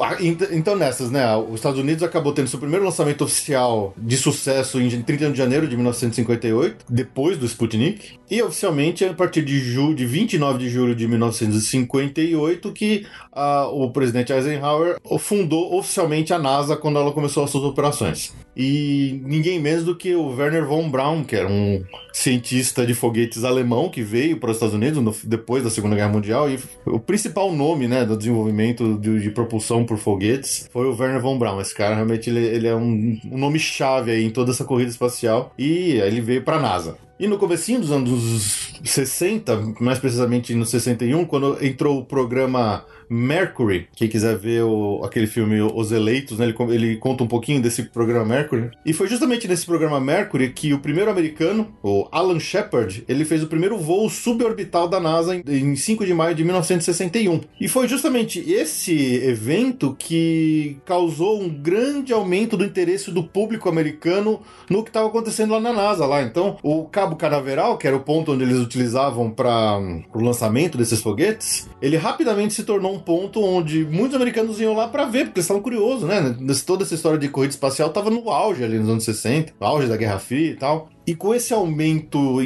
então nessas, né, os Estados Unidos acabou tendo seu primeiro lançamento oficial de sucesso em 31 de janeiro de 1958, depois do Sputnik, e oficialmente a partir de, de 29 de julho de 1958 que uh, o presidente Eisenhower fundou oficialmente a NASA quando ela começou as suas operações. E ninguém menos do que o Werner von Braun, que era um cientista de foguetes alemão que veio para os Estados Unidos no, depois da Segunda Guerra Mundial e o principal nome, né, do desenvolvimento de, de propulsão por foguetes foi o Werner von Braun. Esse cara realmente ele, ele é um, um nome chave aí em toda essa corrida espacial e ele veio para a NASA. E no comecinho dos anos 60, mais precisamente no 61, quando entrou o programa Mercury, quem quiser ver o, aquele filme Os Eleitos, né, ele, ele, conta um pouquinho desse programa Mercury. E foi justamente nesse programa Mercury que o primeiro americano, o Alan Shepard, ele fez o primeiro voo suborbital da NASA em, em 5 de maio de 1961. E foi justamente esse evento que causou um grande aumento do interesse do público americano no que estava acontecendo lá na NASA. Lá. Então, o Cabo Canaveral, que era o ponto onde eles utilizavam para o lançamento desses foguetes, ele rapidamente se tornou um ponto onde muitos americanos iam lá para ver, porque estavam curiosos, né? Toda essa história de corrida espacial estava no auge ali nos anos 60, no auge da Guerra Fria e tal. E com esse aumento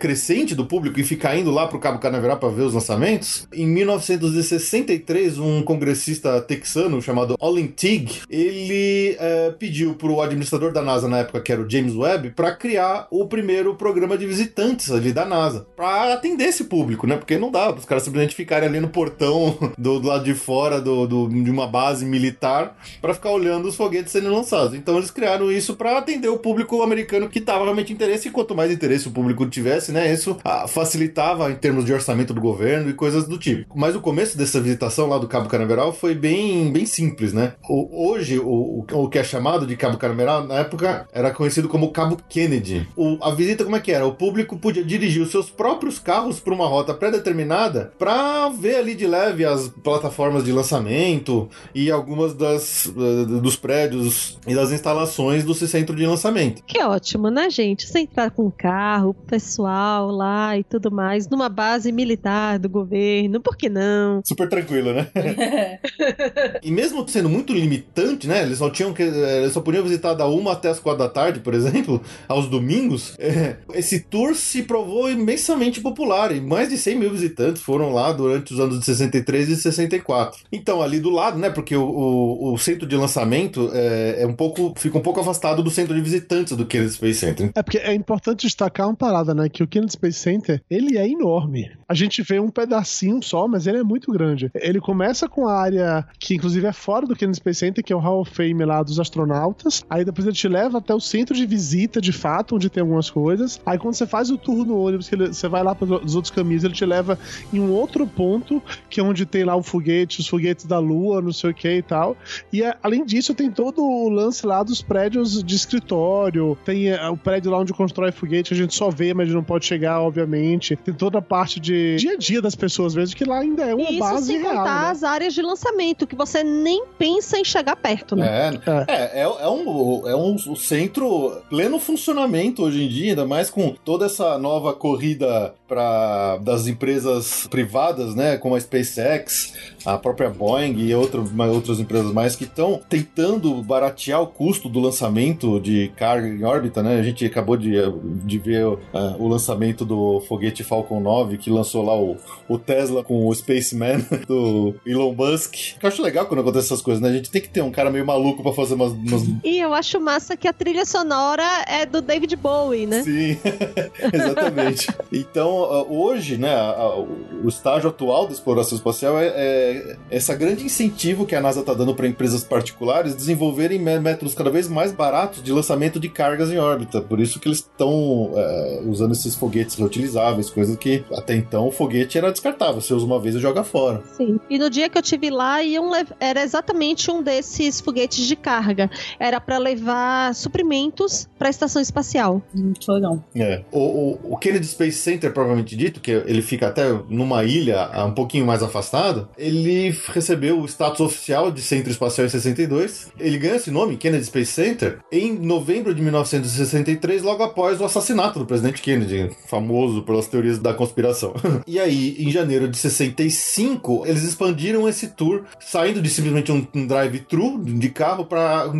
crescente do público e ficar indo lá pro Cabo Canaveral para ver os lançamentos, em 1963, um congressista texano chamado Olin Teague, ele é, pediu pro administrador da NASA na época, que era o James Webb, para criar o primeiro programa de visitantes ali da NASA, para atender esse público, né? Porque não dá os caras simplesmente ficarem ali no portão (laughs) do, do lado de fora do, do, de uma base militar para ficar olhando os foguetes sendo lançados. Então eles criaram isso para atender o público americano que estava realmente interesse, e quanto mais interesse o público tivesse, né, isso ah, facilitava em termos de orçamento do governo e coisas do tipo. Mas o começo dessa visitação lá do Cabo Canaveral foi bem, bem simples, né? O, hoje, o, o que é chamado de Cabo Canaveral, na época, era conhecido como Cabo Kennedy. O, a visita, como é que era? O público podia dirigir os seus próprios carros por uma rota pré-determinada para ver ali de leve as plataformas de lançamento e algumas das, uh, dos prédios e das instalações do centro de lançamento. Que ótimo, né, gente? Entrar com um carro, pessoal lá e tudo mais, numa base militar do governo, por que não? Super tranquilo, né? (laughs) e mesmo sendo muito limitante, né? Eles só tinham que. eh, Eles só podiam visitar da uma até as quatro da tarde, por exemplo, (laughs) aos domingos. eh, esse tour se provou imensamente popular e mais de 100 mil visitantes foram lá durante os anos de 63 e 64. Então, ali do lado, né? Porque o, o, o centro de lançamento é, é um pouco. fica um pouco afastado do centro de visitantes do Kennedy Space Center. É porque é importante destacar uma parada, né? Que o Kennedy Space Center, ele é enorme. A gente vê um pedacinho só, mas ele é muito grande. Ele começa com a área que, inclusive, é fora do Kennedy Space Center, que é o Hall of Fame lá dos astronautas. Aí depois ele te leva até o centro de visita, de fato, onde tem algumas coisas. Aí quando você faz o tour no ônibus, que ele- você vai lá para os outros caminhos, ele te leva em um outro ponto, que é onde tem lá o foguete, os foguetes da Lua, não sei o que e tal. E é, além disso, tem todo o lance lá dos prédios de escritório. Tem é, o prédio lá onde constrói foguete, a gente só vê, mas não pode chegar, obviamente. Tem toda a parte de dia a dia das pessoas mesmo, que lá ainda é uma isso base sem real. contar né? as áreas de lançamento, que você nem pensa em chegar perto, né? É, é, é, é um, é um centro pleno funcionamento hoje em dia, ainda mais com toda essa nova corrida para das empresas privadas, né, como a SpaceX, a própria Boeing e outro, outras empresas mais que estão tentando baratear o custo do lançamento de carga em órbita, né? A gente acabou de, de ver ah, o lançamento do foguete Falcon 9 que lançou lá o, o Tesla com o Spaceman (laughs) do Elon Musk. Eu acho legal quando acontece essas coisas, né? A gente tem que ter um cara meio maluco pra fazer umas. umas... E eu acho massa que a trilha sonora é do David Bowie, né? Sim, (laughs) exatamente. Então, ah, hoje, né, o estágio atual da exploração espacial é, é esse grande incentivo que a NASA está dando para empresas particulares desenvolverem mé- métodos cada vez mais baratos de lançamento de cargas em órbita. Por isso que eles estão é, usando esses foguetes reutilizáveis, coisas que até então o foguete era descartável. Você usa uma vez e joga fora. Sim. E no dia que eu tive lá, iam era exatamente um desses foguetes de carga. Era pra levar suprimentos pra estação espacial. Muito legal. É. O, o, o Kennedy Space Center, provavelmente dito, que ele fica até numa ilha um pouquinho mais afastado, ele recebeu o status oficial de Centro Espacial em 62. Ele ganhou esse nome, Kennedy Space Center, em novembro de 1963, logo após o assassinato do presidente Kennedy, famoso pelas teorias da conspiração. (laughs) e aí, em janeiro de 65, eles expandiram esse tour, saindo de simplesmente um, drive-thru de carro para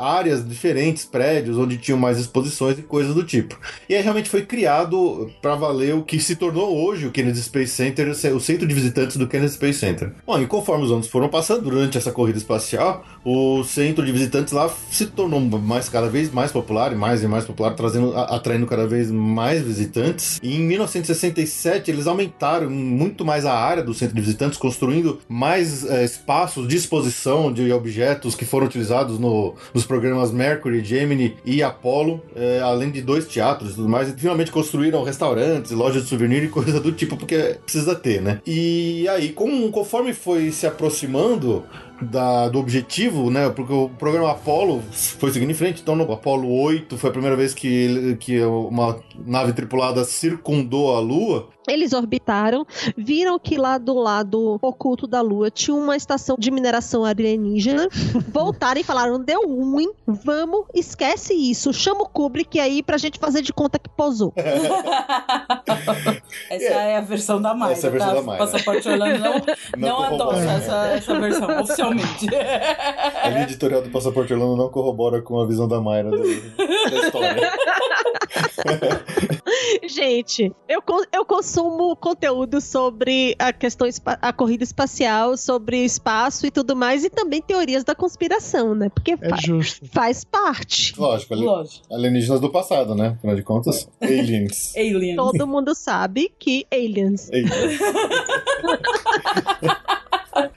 áreas diferentes, prédios, onde tinham mais exposições e coisas do tipo. E aí realmente foi criado para valer o que se tornou hoje o Kennedy Space Center, o centro de visitantes do Kennedy Space Center. Bom, e conforme os anos foram passando, durante essa corrida espacial, o centro de visitantes lá se tornou mais cada vez mais popular e mais e mais popular, trazendo, atraindo cada vez mais visitantes. E em 1967 eles aumentaram muito mais a área do centro de visitantes, construindo mais eh, espaços de exposição de objetos que foram utilizados no- nos programas Mercury, Gemini e Apollo, eh, além de dois teatros e tudo mais. E finalmente construíram restaurantes, lojas de souvenir e (laughs) coisa do tipo, porque precisa ter, né? E aí, com- conforme foi se aproximando da- do objetivo, né? Porque o programa Apollo foi seguindo em frente. Então, no Apollo 8 foi a primeira vez que, ele- que uma nave tripulada circundou a Lua. Eles orbitaram, viram que lá do lado oculto da Lua tinha uma estação de mineração alienígena, (laughs) voltaram e falaram: deu ruim, vamos, esquece isso, chama o Kubrick aí pra gente fazer de conta que posou. (laughs) Essa é, a versão da Mayra. Essa é a versão tá? da Mayra. Passaporte Orlando não, não, Não adoça essa, essa versão, oficialmente. A (laughs) linha editorial do Passaporte Orlando não corrobora com a visão da Mayra do- da história. (laughs) Gente, eu, eu consumo conteúdo sobre a questão, a corrida espacial, sobre espaço e tudo mais, e também teorias da conspiração, né? Porque É fa- justo. faz parte. Lógico, ali- Lógico. alienígenas do passado, né? Afinal de contas, aliens. (laughs) Alien. Todo mundo sabe que aliens. aliens.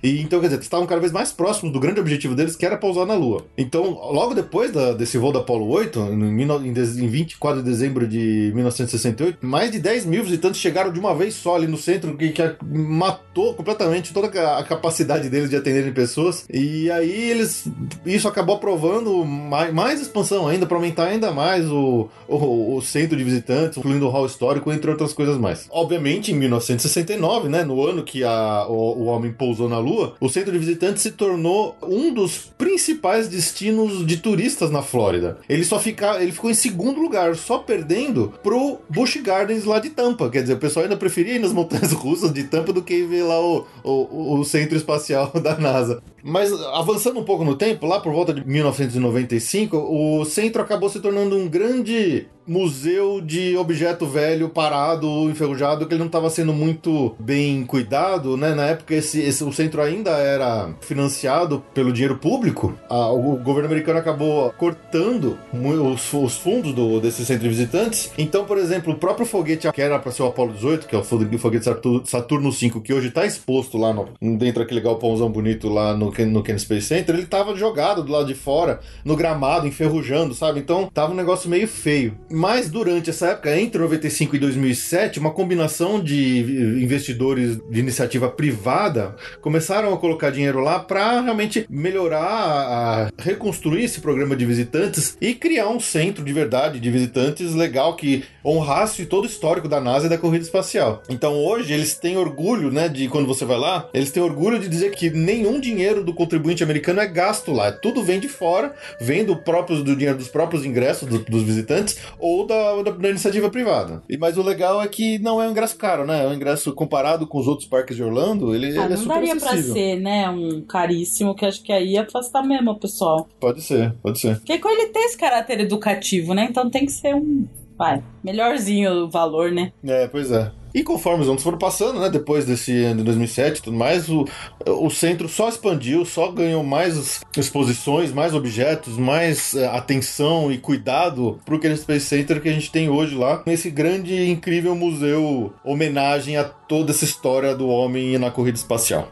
E então, quer dizer, estavam cada vez mais próximos do grande objetivo deles, que era pousar na Lua. Então, logo depois da- desse voo da Apollo 8, em, mil- em dez- em 24 de dezembro de 1968, mais de 10 mil visitantes chegaram de uma vez só ali no centro, que, que matou completamente toda a capacidade deles de atenderem pessoas. E aí eles. Isso acabou aprovando mais, mais expansão ainda, para aumentar ainda mais o, o, o centro de visitantes, incluindo o hall histórico, entre outras coisas mais. Obviamente, em 1969, né, no ano que a, o, o homem pousou na Lua, o centro de visitantes se tornou um dos principais destinos de turistas na Flórida. Ele só fica, ele ficou em segundo lugar, só perdendo pro Busch Gardens lá de Tampa. Quer dizer, o pessoal ainda preferia ir nas montanhas (laughs) russas de Tampa do que ver lá o, o, o centro espacial (laughs) da NASA. Mas avançando um pouco no tempo, lá por volta de 1995, o centro acabou se tornando um grande museu de objeto velho, parado, enferrujado, que ele não estava sendo muito bem cuidado, né? Na época esse, esse- o centro ainda era financiado pelo dinheiro público. Ah, o governo americano acabou cortando os, os fundos do, desse centro de visitantes. Então, por exemplo, o próprio foguete que era para ser o Apollo 18, que é o fo- o foguete Satur- Saturno 5, que hoje está exposto lá no, dentro daquele galpãozão bonito lá no, no Kennedy Space Center, ele estava jogado do lado de fora, no gramado, enferrujando, sabe? Então, tava um negócio meio feio. Mas durante essa época, entre 95 e 2007, uma combinação de investidores de iniciativa privada começaram a colocar dinheiro lá para realmente melhorar, a, reconstruir esse programa de visitantes e criar um centro de verdade de visitantes legal que honrasse todo o histórico da NASA e da corrida espacial. Então hoje eles têm orgulho, né, de quando você vai lá, eles têm orgulho de dizer que nenhum dinheiro do contribuinte americano é gasto lá, tudo vem de fora, vem do próprio do dinheiro dos próprios ingressos do- dos visitantes ou da, da, da iniciativa privada. E mas o legal é que não é um ingresso caro, né? É um ingresso comparado com os outros parques de Orlando, ele, Ah, ele é super pra ser, né, um caríssimo, que acho que aí ia afastar mesmo o pessoal. Pode ser, pode ser. Porque com ele tem esse caráter educativo, né? Então tem que ser um. Vai, melhorzinho o valor, né? É, pois é. E conforme os anos foram passando, né, depois desse ano de 2007 e tudo mais, o, o centro só expandiu, só ganhou mais exposições, mais objetos, mais eh, atenção e cuidado pro Kennedy Space Center que a gente tem hoje lá, nesse grande e incrível museu homenagem a toda essa história do homem na corrida espacial.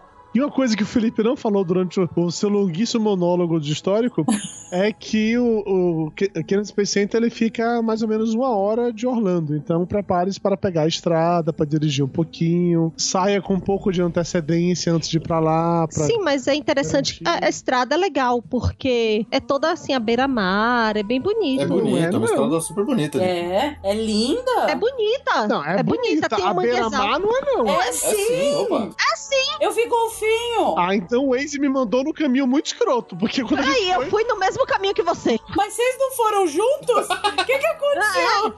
E uma coisa que o Felipe não falou durante o, seu longuíssimo monólogo de histórico (laughs) é que o, o Ke- Kennedy Space Center ele fica mais ou menos uma hora de Orlando. Então prepare-se para pegar a estrada, para dirigir um pouquinho, saia com um pouco de antecedência antes de ir pra lá. Pra... Sim, mas é interessante. A, a estrada é legal, porque é toda assim, a beira-mar, é bem bonito. É bonito, é, é uma estrada super bonita. gente. É, é linda. É bonita. Não, é, bonita. tem a beira-mar não é não. É É sim. sim, opa. Eu vi golfinho. Ah, então o Waze me mandou no caminho muito escroto, porque quando gente Peraí, eu foi... fui no mesmo caminho que você. Mas vocês não foram juntos? O que, que aconteceu?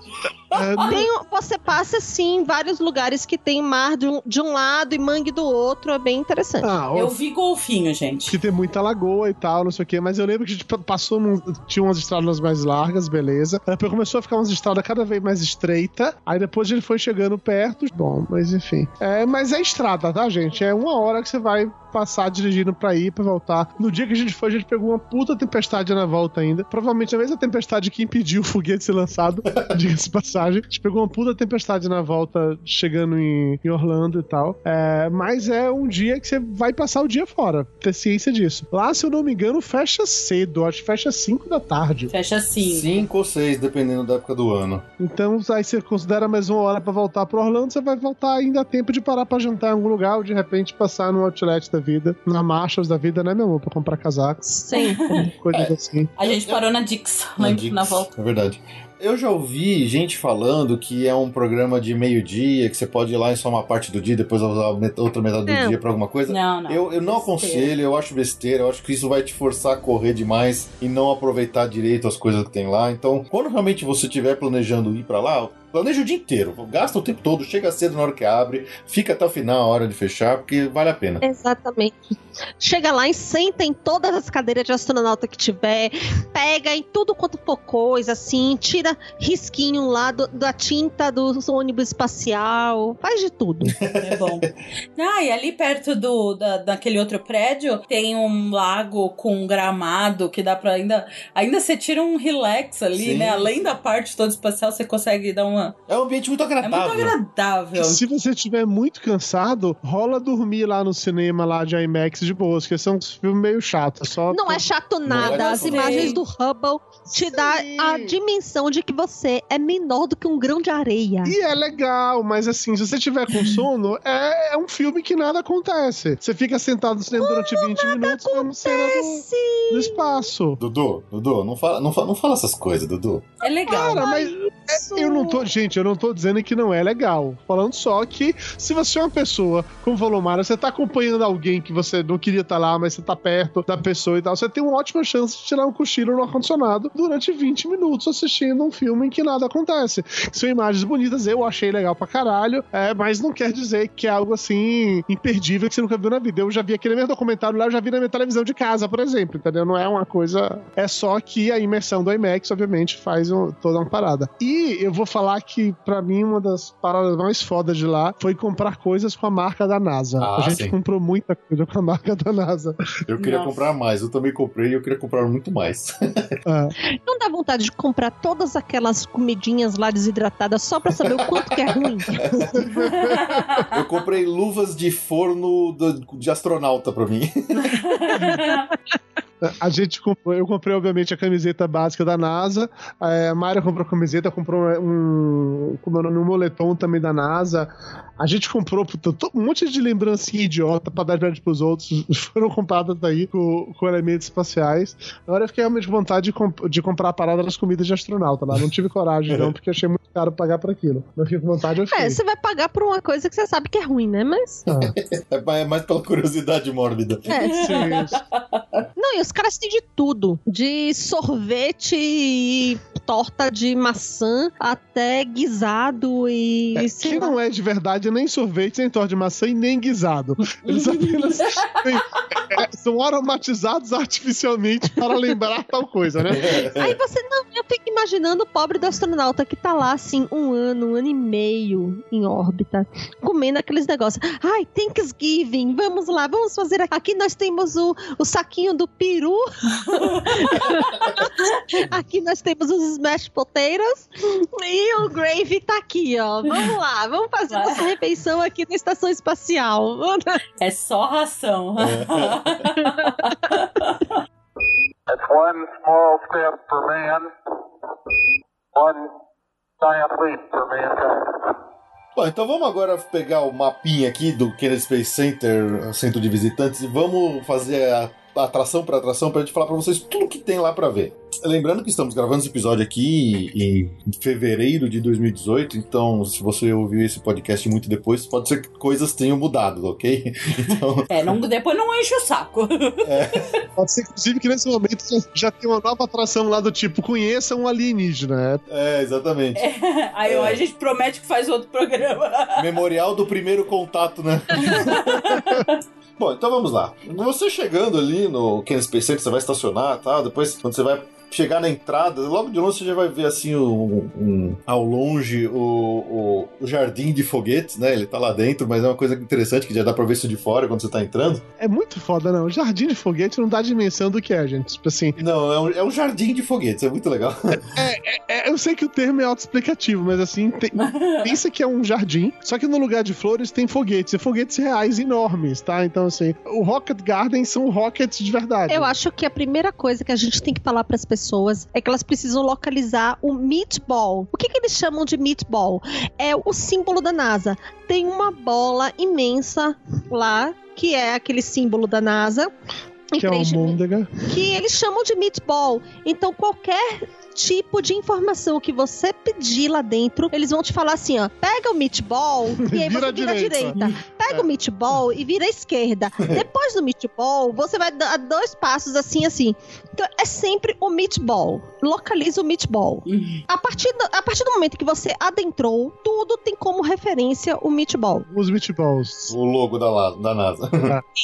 é, não- Tem, você passa assim em vários lugares que tem mar de um, de um lado e mangue do outro, é bem interessante. Ah, ó, Eu vi golfinho, gente. que tem muita lagoa e tal, não sei o quê, mas eu lembro que a gente pa- passou num, tinha umas estradas mais largas, beleza. Aí Depois começou a ficar umas estradas cada vez mais estreita. Aí depois ele foi chegando perto. Bom, mas enfim. É, mas é estrada, tá, gente? É uma hora que você vai five. Passar dirigindo pra ir, pra voltar. No dia que a gente foi, a gente pegou uma puta tempestade na volta ainda. Provavelmente a mesma tempestade que impediu o foguete de ser lançado, (laughs) diga-se de passagem. A gente pegou uma puta tempestade na volta, chegando em, em Orlando e tal. É, mas é um dia que você vai passar o dia fora. Ter ciência disso. Lá, se eu não me engano, fecha cedo. Acho que fecha 5 da tarde. Fecha assim. Cinco ou seis, dependendo da época do ano. Então, aí você considera mais uma hora pra voltar pro Orlando, você vai voltar ainda a tempo de parar pra jantar em algum lugar ou de repente passar no outlet da vida, na Marshalls da vida, né, meu amor? Pra comprar casaco, Sempre. (laughs) coisas assim. A gente parou na Dix, na, Dix, na volta. É verdade. Eu já ouvi gente falando que é um programa de meio-dia, que você pode ir lá em só uma parte do dia, depois usar outra metade do Não. dia pra alguma coisa. Não, não. Eu, eu não Besteira. aconselho, eu acho besteira, eu acho que isso vai te forçar a correr demais e não aproveitar direito as coisas que tem lá. Então, quando realmente você estiver planejando ir pra lá, planeja o dia inteiro, gasta o tempo todo, chega cedo na hora que abre, fica até o final a hora de fechar, porque vale a pena. Exatamente. Chega lá e senta em todas as cadeiras de astronauta que tiver, pega em tudo quanto for coisa, assim, tira risquinho lá do- da tinta do ônibus espacial, faz de tudo. (laughs) É bom. Ah, e ali perto do, da, daquele outro prédio tem um lago com um gramado que dá pra ainda. Ainda você tira um relax ali, Sim. né? Além da parte toda espacial, você consegue dar uma, É um ambiente muito É muito agradável. agradável. Se você estiver muito cansado, rola dormir lá no cinema lá de IMAX de boas, que são uns filmes meio chatos. Só Não é chato nada. As gostei. imagens do Hubble te dá a dimensão de que você é menor do que um grão de areia. E é legal, mas assim, se você tiver com (laughs) sono, é, é um filme que nada acontece. Você fica sentado no cinema durante 20 minutos vendo cena do, do espaço. Dudu, Dudu, não fala, não, fala, não fala essas coisas, Dudu. É legal. Cara, mas é- eu não tô. Gente, eu não tô dizendo que não é legal. Falando só que se você é uma pessoa, como falou Mara, você tá acompanhando alguém que você não queria estar lá, mas você tá perto da pessoa e tal, você tem uma ótima chance de tirar um cochilo no ar-condicionado durante 20 minutos assistindo um filme em que nada acontece. São imagens bonitas, eu achei legal pra caralho, é, mas não quer dizer que é algo assim imperdível que você nunca viu na vida. Eu já vi aquele mesmo documentário lá, eu já vi na minha televisão de casa, por exemplo, entendeu? Não é uma coisa. É só que a imersão do IMAX, obviamente, faz um- toda uma parada. E eu vou falar que, pra mim, uma das paradas mais fodas de lá foi comprar coisas com a marca da NASA. Ah, a gente sim. comprou muita coisa com a marca da NASA. Eu queria Nossa. comprar mais, eu também comprei e eu queria comprar muito mais. É. (laughs) Não dá vontade de comprar todas aquelas comidinhas lá desidratadas só pra saber o quanto que é ruim. (laughs) Eu comprei luvas de forno de astronauta pra mim. (laughs) A gente comprou, eu comprei, obviamente, a camiseta básica da NASA. é, A Mayra comprou a camiseta, comprou um, como é o nome, um moletom também da NASA. A gente comprou um monte de lembrancinha idiota pra dar de presente pros outros. (laughs) Foram compradas daí com, com elementos espaciais. Agora eu fiquei realmente com vontade de, comp- de comprar a parada das comidas de astronauta lá. Não tive coragem, (laughs) não, porque achei muito caro pagar por aquilo. Mas fiquei com vontade, eu fiquei. É, você vai pagar por uma coisa que você sabe que é ruim, né? Mas. (laughs) É mais- é mais pela curiosidade mórbida. É. Sim, isso. Não, e os caras têm de tudo. De sorvete e torta de maçã até guisado e. É, que lá. não é de verdade nem sorvete, nem torta de maçã e nem guisado. Eles apenas (laughs) têm- é, são aromatizados artificialmente para lembrar tal coisa, né? Aí você não, eu fico imaginando o pobre do astronauta que tá lá assim um ano, um ano e meio em órbita, comendo aqueles negócios. Ai, Thanksgiving, vamos lá, vamos fazer aqui. Aqui nós temos o, o saquinho do peru. (laughs) aqui nós temos os smash potatoes e o gravy tá aqui, ó. Vamos lá, vamos fazer Vai. nossa refeição aqui na estação espacial. É só ração. That's one small step for man, one giant leap for mankind. Bom, então vamos agora pegar o mapinha aqui do Kennedy Space Center, centro de visitantes, e vamos fazer a a atração por atração pra gente falar pra vocês tudo que tem lá pra ver. Lembrando que estamos gravando esse episódio aqui em fevereiro de 2018, então se você ouviu esse podcast muito depois, pode ser que coisas tenham mudado, ok? (laughs) Então, É, não, depois não enche o saco. (laughs) Pode ser, inclusive, que nesse momento já- já tem uma nova atração lá do tipo conheça um alienígena. é, exatamente. Aí ó, a gente promete que faz outro programa. Memorial do primeiro contato, né? (laughs) Bom, então vamos lá. Você chegando ali no Kennedy Space Center, você vai estacionar e tal. Depois, quando você vai chegar na entrada, logo de longe você já vai ver assim um, um- ao longe o, o, o jardim de foguetes, né? Ele tá lá dentro, mas é uma coisa interessante que já dá pra ver isso de fora quando você tá entrando. É muito foda, não. Jardim de foguete não dá dimensão do que é, gente. Tipo assim, Não, é um, é um jardim de foguetes, é muito legal. (laughs) é, eu sei que o termo é autoexplicativo, mas assim, tem- (laughs) pensa que é um jardim, só que no lugar de flores tem foguetes, e foguetes reais enormes, tá? Então, assim, o Rocket Garden são rockets de verdade. Eu acho que a primeira coisa que a gente tem que falar para as pessoas é que elas precisam localizar o meatball. O que, que eles chamam de meatball? É o símbolo da NASA. Tem uma bola imensa lá, que é aquele símbolo da NASA. que é almôndega. que eles chamam de meatball. Então, qualquer tipo de informação que você pedir lá dentro, eles vão te falar assim, ó, pega o meatball (laughs) e aí Vira você vira à direita. direita. Pega o meatball e vira à esquerda. (laughs) Depois do meatball, você vai dar dois passos assim, assim. Então, é sempre o meatball. Localiza o meatball. A partir, do, a partir do momento que você adentrou, tudo tem como referência o meatball. Os meatballs. O logo da, da NASA.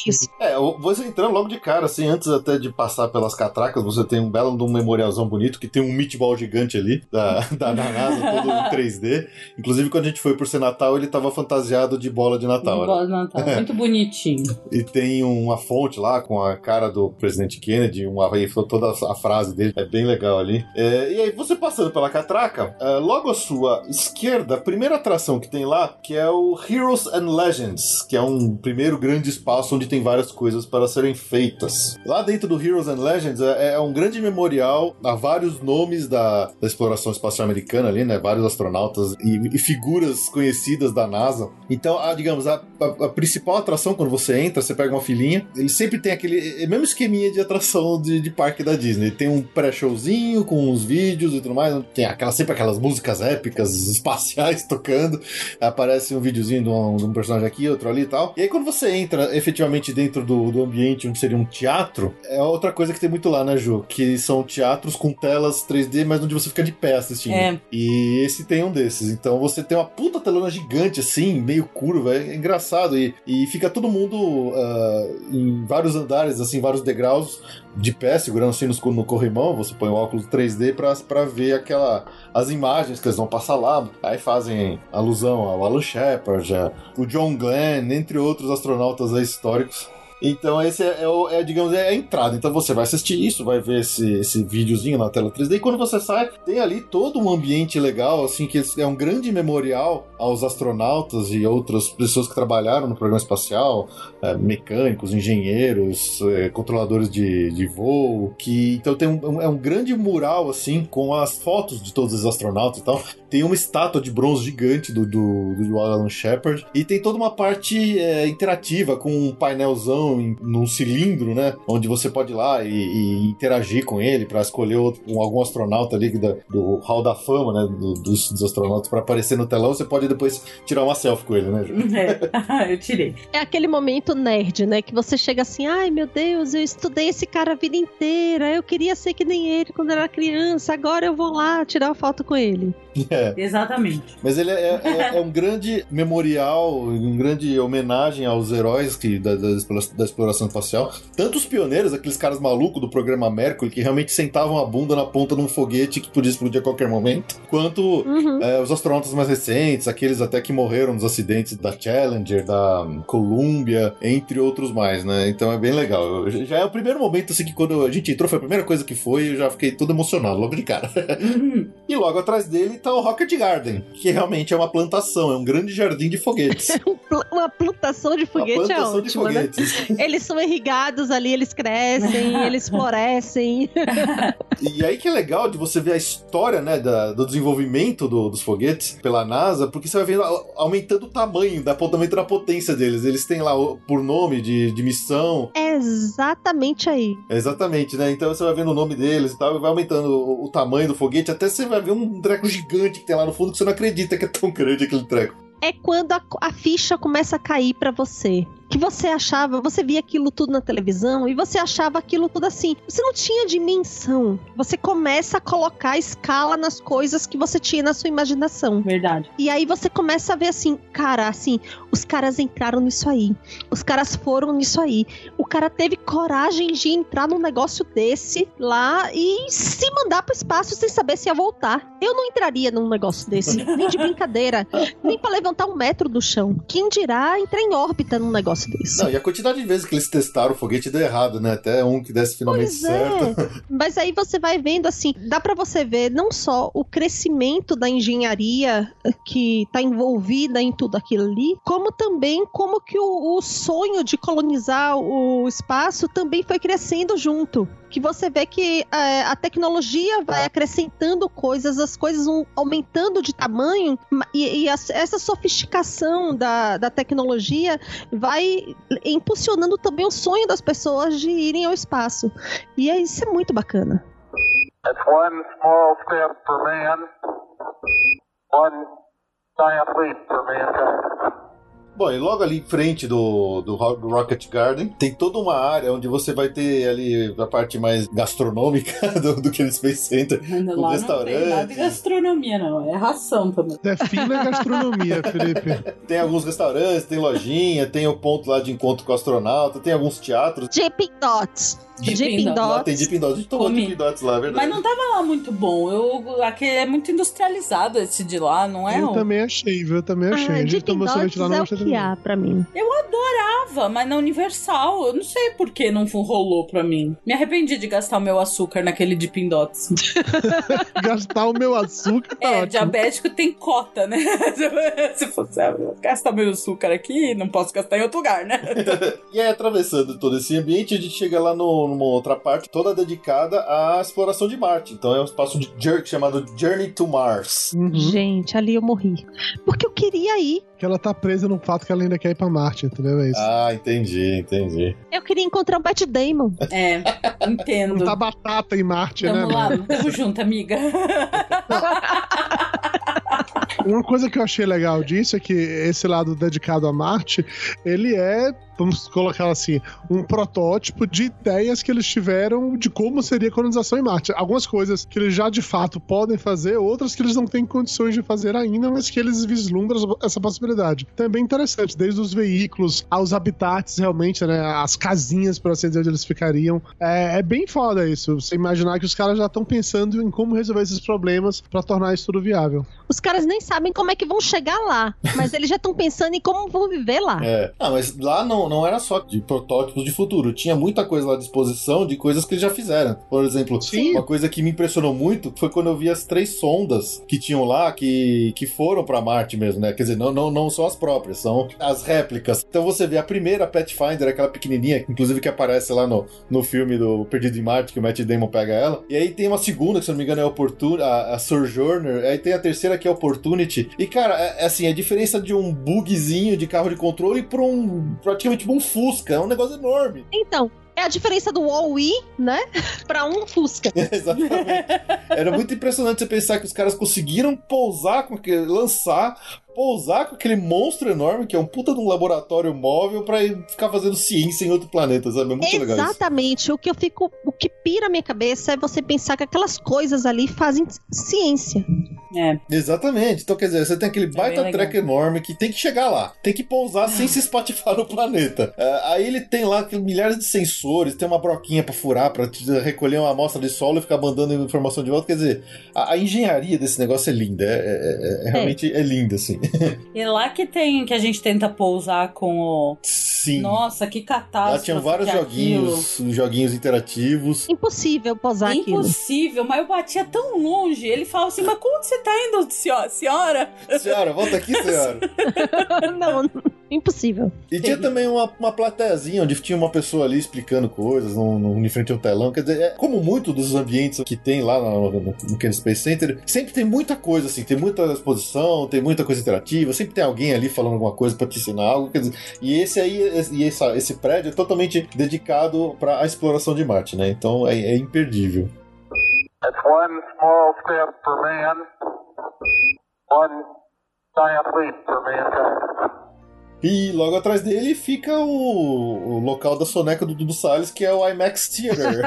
Isso. (laughs) É, você entrando logo de cara, cara, assim, antes até de passar pelas catracas, você tem um belo de um memorialzão bonito que tem um meatball gigante ali da, (laughs) da, NASA, todo (laughs) em 3D. Inclusive, quando a gente foi por ser Natal, ele tava fantasiado de bola de Natal. né? Bola de Natal. (laughs) Muito bonitinho. E tem uma fonte lá com a cara do presidente Kennedy, uma, toda a frase dele, é bem legal ali. É, e aí, você passando pela catraca, é, logo à sua esquerda, a primeira atração que tem lá, que é o Heroes and Legends, que é um primeiro grande espaço onde tem várias coisas para serem feitas. Lá dentro do Heroes and Legends é, é um grande memorial a vários nomes da, da exploração espacial americana ali, né? Vários astronautas e, e figuras conhecidas da NASA. Então, a, digamos, a, a- a principal atração, quando você entra, você pega uma filinha, ele sempre tem aquele é mesmo esqueminha de atração de, de parque da Disney. Tem um pré-showzinho com uns vídeos e tudo mais. Tem aquela, sempre aquelas músicas épicas (laughs) espaciais tocando. Aparece um videozinho de um, de um personagem aqui, outro ali e tal. E aí, quando você entra efetivamente dentro do, do ambiente onde seria um teatro, é outra coisa que tem muito lá, né, Ju? Que são teatros com telas 3D, mas onde você fica de pé assistindo. É. E esse tem um desses. Então você tem uma puta telona gigante, assim, meio curva, é engraçado. E, e fica todo mundo ah, em vários andares, assim, vários degraus, de pé, segurando assim no, no corrimão. Você põe o óculos 3D pra, pra ver aquela. as imagens que eles vão passar lá. Aí fazem alusão ao Alan Shepard, o John Glenn, entre outros astronautas históricos. Então esse é, é é, digamos, é a entrada. Então você vai assistir isso, vai ver esse, esse videozinho na tela 3D. E quando você sai, tem ali todo um ambiente legal, assim, que é um grande memorial aos astronautas e outras pessoas que trabalharam no programa espacial, é, mecânicos, engenheiros, é, controladores de, de voo. Que, então tem um- é um grande mural, assim, com as fotos de todos os astronautas e tal. Tem uma estátua de bronze gigante do, do, do Alan Shepard. E tem toda uma parte é, interativa com um painelzão em, num cilindro, né? Onde você pode ir lá e, e interagir com ele para escolher outro- um- algum astronauta ali da- do Hall da Fama, né? do- dos, dos astronautas para aparecer no telão. Você pode depois tirar uma selfie com ele, né, Ju? (laughs) É. (laughs) Eu tirei. É aquele momento nerd, né? Que você chega assim, ai meu Deus, eu estudei esse cara a vida inteira, eu queria ser que nem ele quando era criança, agora eu vou lá tirar uma foto com ele. (laughs) É. Exatamente. Mas ele é, é- é um grande memorial, um grande homenagem aos heróis que, da, da da exploração espacial. Tanto os pioneiros, aqueles caras malucos do programa Mercury, que realmente sentavam a bunda na ponta de um foguete que podia explodir a qualquer momento, quanto Uhum. é, os astronautas mais recentes, aqueles até que morreram nos acidentes da Challenger, da Columbia, entre outros mais, né? Então é bem legal. Já é o primeiro momento, assim, que quando a gente entrou, foi a primeira coisa que foi, eu já fiquei todo emocionado logo de cara. (laughs) E logo atrás dele tá o Rocket Garden, que realmente é uma plantação, é um grande jardim de foguetes. (laughs) Uma plantação de Uma foguete é plantação de ótima, né? foguetes. (laughs) Eles são irrigados ali, eles crescem, (laughs) eles florescem. E aí que é legal de você ver a história, né, da- do desenvolvimento do- dos foguetes pela NASA, porque você vai vendo aumentando o tamanho, da, aumentando a potência deles. Eles têm lá o- por nome de, de missão, É exatamente aí. exatamente, né? Então você vai vendo o nome deles e tal, e vai aumentando o, o tamanho do foguete, até você vai ver um treco gigante que tem lá no fundo que você não acredita que é tão grande aquele treco. É quando a, a ficha começa a cair pra você. Que você achava, você via aquilo tudo na televisão e você achava aquilo tudo assim. Você não tinha dimensão. Você começa a colocar escala nas coisas que você tinha na sua imaginação. Verdade. E aí você começa a ver assim, cara, assim, os caras entraram nisso aí. Os caras foram nisso aí. O cara teve coragem de entrar num negócio desse lá e se mandar pro espaço sem saber se ia voltar. Eu não entraria num negócio desse, nem de brincadeira, (laughs) nem pra levantar um metro do chão. Quem dirá entrar em órbita num negócio desse? Não, e a quantidade de vezes que eles testaram o foguete deu errado, né? Até um que desse finalmente Pois certo. é. (laughs) Mas aí você vai vendo assim, dá pra você ver não só o crescimento da engenharia eh, que tá envolvida em tudo aquilo ali, como também como que o, o sonho de colonizar o espaço também foi crescendo junto. Que você vê que eh, a tecnologia vai acrescentando coisas, as coisas vão aumentando de tamanho, ma- e, e as- essa sofisticação da, da tecnologia vai impulsionando também o sonho das pessoas de irem ao espaço. E é, isso é muito bacana. That's one small step for man, one giant leap for mankind. Bom, e logo ali em frente do, do, Ro- do Rocket Garden, tem toda uma área onde você vai ter ali a parte mais gastronômica (laughs) do, do Kennedy Space Center. Lá não tem nada de gastronomia, não. É ração também. Defina a gastronomia, (laughs) Felipe. Tem alguns restaurantes, tem lojinha, tem o ponto lá de encontro com o astronauta, tem alguns teatros. Dipping Dots. Dipping Dipping Dots. Lá tem. Deep Dots. A gente tomou. Deep Dots lá, é verdade. Mas não tava lá muito bom. Eu, aquele é muito industrializado esse de lá, não é? Eu um- também achei, viu? Eu também achei. Ah, a gente Dipping tomou sorvete lá, não é gostei que há pra mim. Eu adorava, mas na Universal. Eu não sei por que não rolou pra mim. Me arrependi de gastar o meu açúcar naquele Dipping Dots. (laughs) Gastar o meu açúcar tá É, ótimo. diabético tem cota, né? (laughs) Se fosse ah, gastar meu açúcar aqui, não posso gastar em outro lugar, né? (laughs) E aí, atravessando todo esse ambiente, a gente chega lá no- numa outra parte, toda dedicada à exploração de Marte. Então é um espaço de jour- chamado Journey to Mars. Uhum. Gente, ali eu morri. Porque eu queria ir. Que ela tá presa no fato que ela ainda quer ir pra Marte, entendeu? É isso. Ah, entendi, entendi. Eu queria encontrar o Matt Damon. É, entendo. Não tá batata em Marte, né? Tamo lá, mano? tamo junto, amiga. Uma coisa que eu achei legal disso é que esse lado dedicado a Marte, ele é, vamos colocar assim, um protótipo de ideias que eles tiveram de como seria a colonização em Marte. Algumas coisas que eles já de fato podem fazer, outras que eles não têm condições de fazer ainda, mas que eles vislumbram essa possibilidade. Então é bem interessante, desde os veículos aos habitats, realmente, né? As casinhas, por assim dizer, onde eles ficariam. É, é bem foda isso. Você imaginar que os caras já estão pensando em como resolver esses problemas para tornar isso tudo viável. Os caras nem sabem como é que vão chegar lá. Mas eles já estão pensando em como vão viver lá. É. Ah, mas lá não, não era só de protótipos de futuro. Tinha muita coisa lá à disposição de coisas que eles já fizeram. Por exemplo, Sim. uma coisa que me impressionou muito foi quando eu vi as três sondas que tinham lá, que, que foram pra Marte mesmo, né? Quer dizer, não, não, não são as próprias, são as réplicas. Então você vê a primeira Pathfinder, aquela pequenininha, inclusive que aparece lá no, no filme do Perdido em Marte, que o Matt Damon pega ela. E aí tem uma segunda, que se não me engano é a Opportun a, a Sojourner. Aí tem a terceira que é Opportunity. E cara, é, é assim, a diferença de um bugzinho de carro de controle pra um praticamente tipo um Fusca. É um negócio enorme. (laughs) Então, é a diferença do All-E, né? (laughs) pra um Fusca. (laughs) Exatamente. Era muito impressionante você pensar que os caras conseguiram pousar lançar. Pousar com aquele monstro enorme, que é um puta de um laboratório móvel, pra ir ficar fazendo ciência em outro planeta, sabe? É muito legal isso. Exatamente. O que eu fico. O que pira a minha cabeça é você pensar que aquelas coisas ali fazem ciência. É. Exatamente. Então, quer dizer, você tem aquele baita bem treco enorme que tem que chegar lá. Tem que pousar sem se espatifar no planeta. É, aí ele tem lá milhares de sensores, tem uma broquinha pra furar, pra te- recolher uma amostra de solo e ficar mandando informação de volta. Quer dizer, a, a engenharia desse negócio é linda. É, é- é- é- realmente é linda, assim. (laughs) E lá que tem, que a gente tenta pousar com o. Sim. Nossa, que Lá catástrofe. tinham vários que é joguinhos, joguinhos interativos. Impossível posar aquilo. Impossível, mas eu batia tão longe. Ele falava assim: Mas como você tá indo, senhora? senhora? Senhora, volta aqui, senhora. (laughs) não, impossível. E tinha também uma, uma plateiazinha onde tinha uma pessoa ali explicando coisas no, no, em frente ao telão. Quer dizer, é, como muito dos ambientes que tem lá no, no, no Kennedy Space Center, sempre tem muita coisa, assim, tem muita exposição, tem muita coisa interativa, sempre tem alguém ali falando alguma coisa pra te ensinar algo. Quer dizer, e esse aí, esse- e essa- esse prédio é totalmente dedicado para a exploração de Marte, né? Então é, é imperdível. That's one small step for man, one giant leap for mankind. E logo atrás dele fica o, o local da soneca do Dudu Salles, que é o IMAX Theater.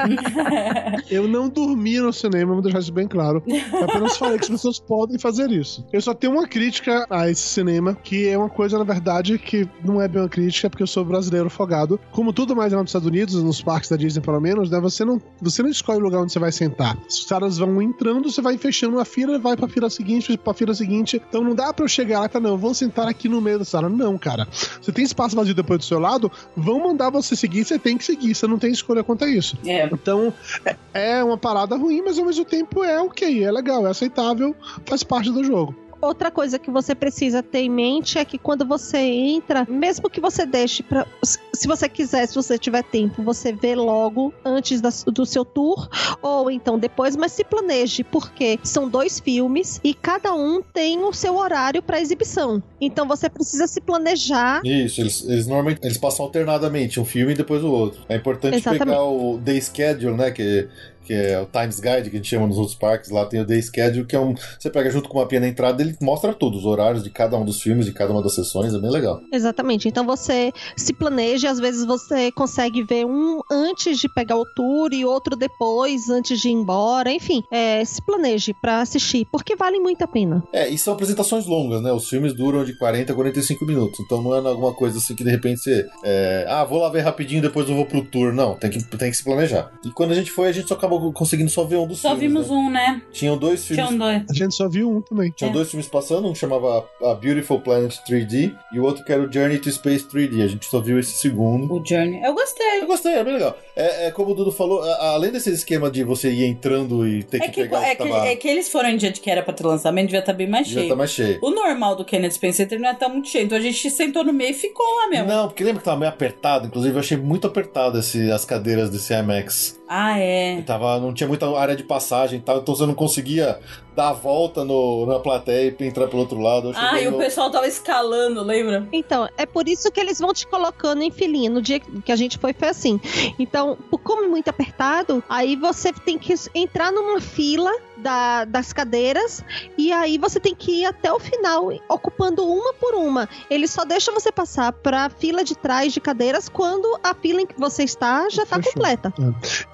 (laughs) Eu não dormi no cinema, vou deixar isso bem claro. Eu apenas falei que as pessoas podem fazer isso. Eu só tenho uma crítica a esse cinema, que é uma coisa, na verdade, que não é bem uma crítica, porque eu sou brasileiro afogado. Como tudo mais lá nos Estados Unidos, nos parques da Disney pelo menos, né? Você não, você não escolhe o lugar onde você vai sentar. Os caras vão entrando, você vai fechando uma fila, vai pra fila seguinte, pra fila seguinte. Então não dá pra eu chegar lá falar, não, vou sentar aqui no meio da sala. Não, cara. Você tem espaço vazio depois do seu lado, vão mandar você seguir, você tem que seguir. Você não tem escolha quanto a isso. É. Então, é- é uma parada ruim, mas ao mesmo tempo é ok, é legal, é aceitável, faz parte do jogo. Outra coisa que você precisa ter em mente é que quando você entra, mesmo que você deixe para, se você quiser, se você tiver tempo, você vê logo antes da- do seu tour ou então depois, mas se planeje, porque são dois filmes e cada um tem o seu horário para exibição. Então você precisa se planejar. Isso, eles, eles normalmente eles passam alternadamente, um filme e depois o outro. É importante Exatamente. pegar o day schedule, né? Que, que é o Times Guide, que a gente chama nos outros parques. Lá tem o Day Schedule, que é um. Você pega junto com uma pia na entrada, ele mostra tudo, os horários de cada um dos filmes, de cada uma das sessões, é bem legal. Exatamente. Então você se planeja, às vezes você consegue ver um antes de pegar o tour e outro depois, antes de ir embora. Enfim, é, se planeje pra assistir, porque vale muito a pena. É, e são apresentações longas, né? Os filmes duram de 40 a 45 minutos. Então não é alguma coisa assim que de repente você. é, ah, vou lá ver rapidinho, depois eu vou pro tour. Não, tem que, tem que se planejar. E quando a gente foi, a gente só acabou conseguindo só ver um dos Só filmes. vimos né? um, né? Tinham dois filmes. Tinha um dois. A gente só viu um também. Tinham É. dois filmes passando, um chamava A Beautiful Planet 3D e o outro que era o Journey to Space 3D. A gente só viu esse segundo. O Journey. Eu gostei. Eu gostei, é bem legal. É, é como o Dudu falou, a- além desse esquema de você ir entrando e ter É que, que, pegar o é, que que, tava. é que eles foram em dia de que era pra ter lançamento, devia estar bem mais devia cheio. tá mais cheio. O normal do Kennedy Space Center não é tão muito cheio, então a gente sentou no meio e ficou lá mesmo. Não, porque lembra que tava meio apertado? Inclusive, eu achei muito apertado esse, as cadeiras desse IMAX. Ah, é. Tava, não tinha muita área de passagem e tal, então você não conseguia dar a volta no, na plateia e entrar pelo outro lado. Ah, e o pessoal tava escalando, lembra? Então, é por isso que eles vão te colocando em filinha. No dia que a gente foi, foi assim. Então, por- como é muito apertado, aí você tem que entrar numa fila da- das cadeiras e aí você tem que ir até o final, ocupando uma por uma. Ele só deixa você passar pra fila de trás de cadeiras quando a fila em que você está já tá Fechou. completa.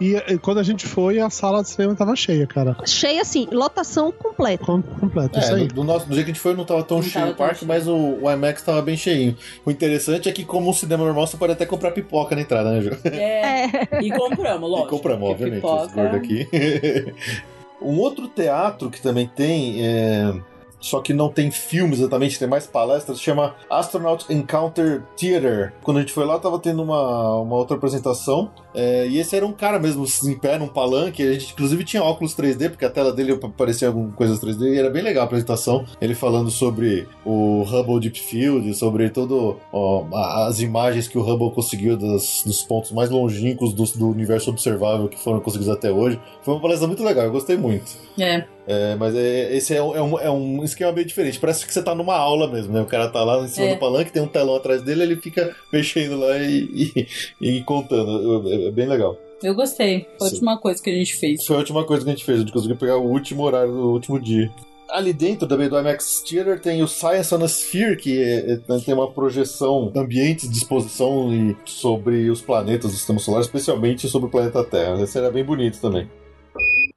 E, e quando a gente foi, a sala de cinema tava cheia, cara. Cheia assim, lotação completa. Com, completo, É, isso aí. do, do nosso, do jeito que a gente foi não tava tão Não cheio tava o parque, mas o, o IMAX tava bem cheinho. O interessante é que, como um cinema normal, você pode até comprar pipoca na entrada, né, Ju? É. É. E compramos, lógico. E compramos, obviamente, pipoca- esse gordo aqui. (laughs) um outro teatro que também tem, é, só que não tem filme exatamente, tem mais palestras, chama Astronaut Encounter Theater. Quando a gente foi lá, tava tendo uma, uma outra apresentação, é, e esse era um cara mesmo em pé num palanque, a gente inclusive tinha óculos 3D, porque a tela dele parecia algumas coisas 3D, e era bem legal a apresentação, ele falando sobre o Hubble Deep Field, sobre todo ó, as imagens que o Hubble conseguiu dos pontos mais longínquos do, do universo observável que foram conseguidos até hoje. Foi uma palestra muito legal, eu gostei muito. É. É, mas é- esse é um, é, um, é um esquema bem diferente. Parece que você tá numa aula mesmo, né? O cara tá lá em cima É. do palanque, tem um telão atrás dele, ele fica mexendo lá e, e, e contando. É, é bem legal. Eu gostei. Foi a Sim. última coisa que a gente fez. Foi a última coisa que a gente fez. A gente conseguiu pegar o último horário do último dia. Ali dentro também do IMAX Theater tem o Science on a Sphere, que é- é- tem uma projeção ambiente de exposição e sobre os planetas do sistema solar, especialmente sobre o planeta Terra. Esse era bem bonito também.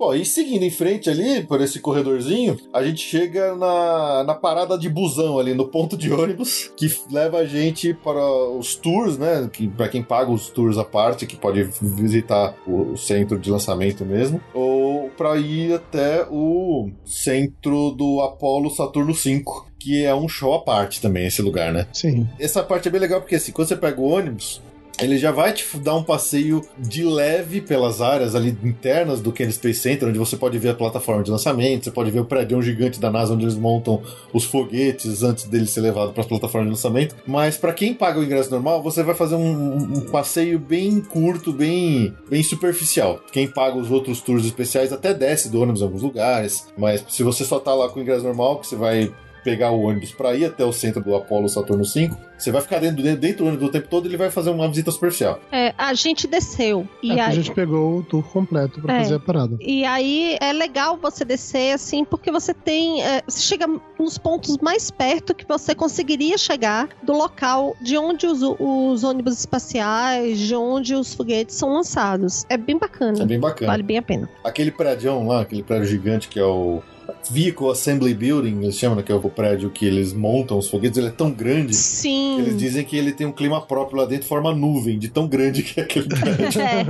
Bom, e seguindo em frente ali, por esse corredorzinho, a gente chega na, na parada de busão ali, no ponto de ônibus, que leva a gente para os tours, né? Que, para quem paga os tours à parte, que pode visitar o, o centro de lançamento mesmo, ou para ir até o centro do Apollo Saturno 5. Que é um show à parte também, esse lugar, né? Sim. Essa parte é bem legal porque assim, quando você pega o ônibus, ele já vai te dar um passeio de leve pelas áreas ali internas do Kennedy Space Center, onde você pode ver a plataforma de lançamento, você pode ver o prédio gigante da NASA onde eles montam os foguetes antes dele ser levado para a plataforma de lançamento. Mas para quem paga o ingresso normal, você vai fazer um, um passeio bem curto, bem, bem superficial. Quem paga os outros tours especiais até desce do ônibus em alguns lugares, mas se você só tá lá com o ingresso normal, que você vai pegar o ônibus para ir até o centro do Apollo Saturno 5, você vai ficar dentro, dentro, dentro do ônibus o tempo todo e ele vai fazer uma visita superficial. É, a gente desceu. E É, aí, a gente pegou o tour completo pra É. fazer a parada. E aí é legal você descer assim, porque você tem. é, você chega nos pontos mais perto que você conseguiria chegar do local de onde os, os ônibus espaciais, de onde os foguetes são lançados. É bem bacana. É bem bacana. Vale bem a pena. Aquele prédio lá, aquele prédio gigante que é o Vehicle Assembly Building, eles chamam, né, que é o prédio que eles montam os foguetes, ele é tão grande Sim. que eles dizem que ele tem um clima próprio lá dentro, forma nuvem, de tão grande que é aquele (laughs) prédio. É.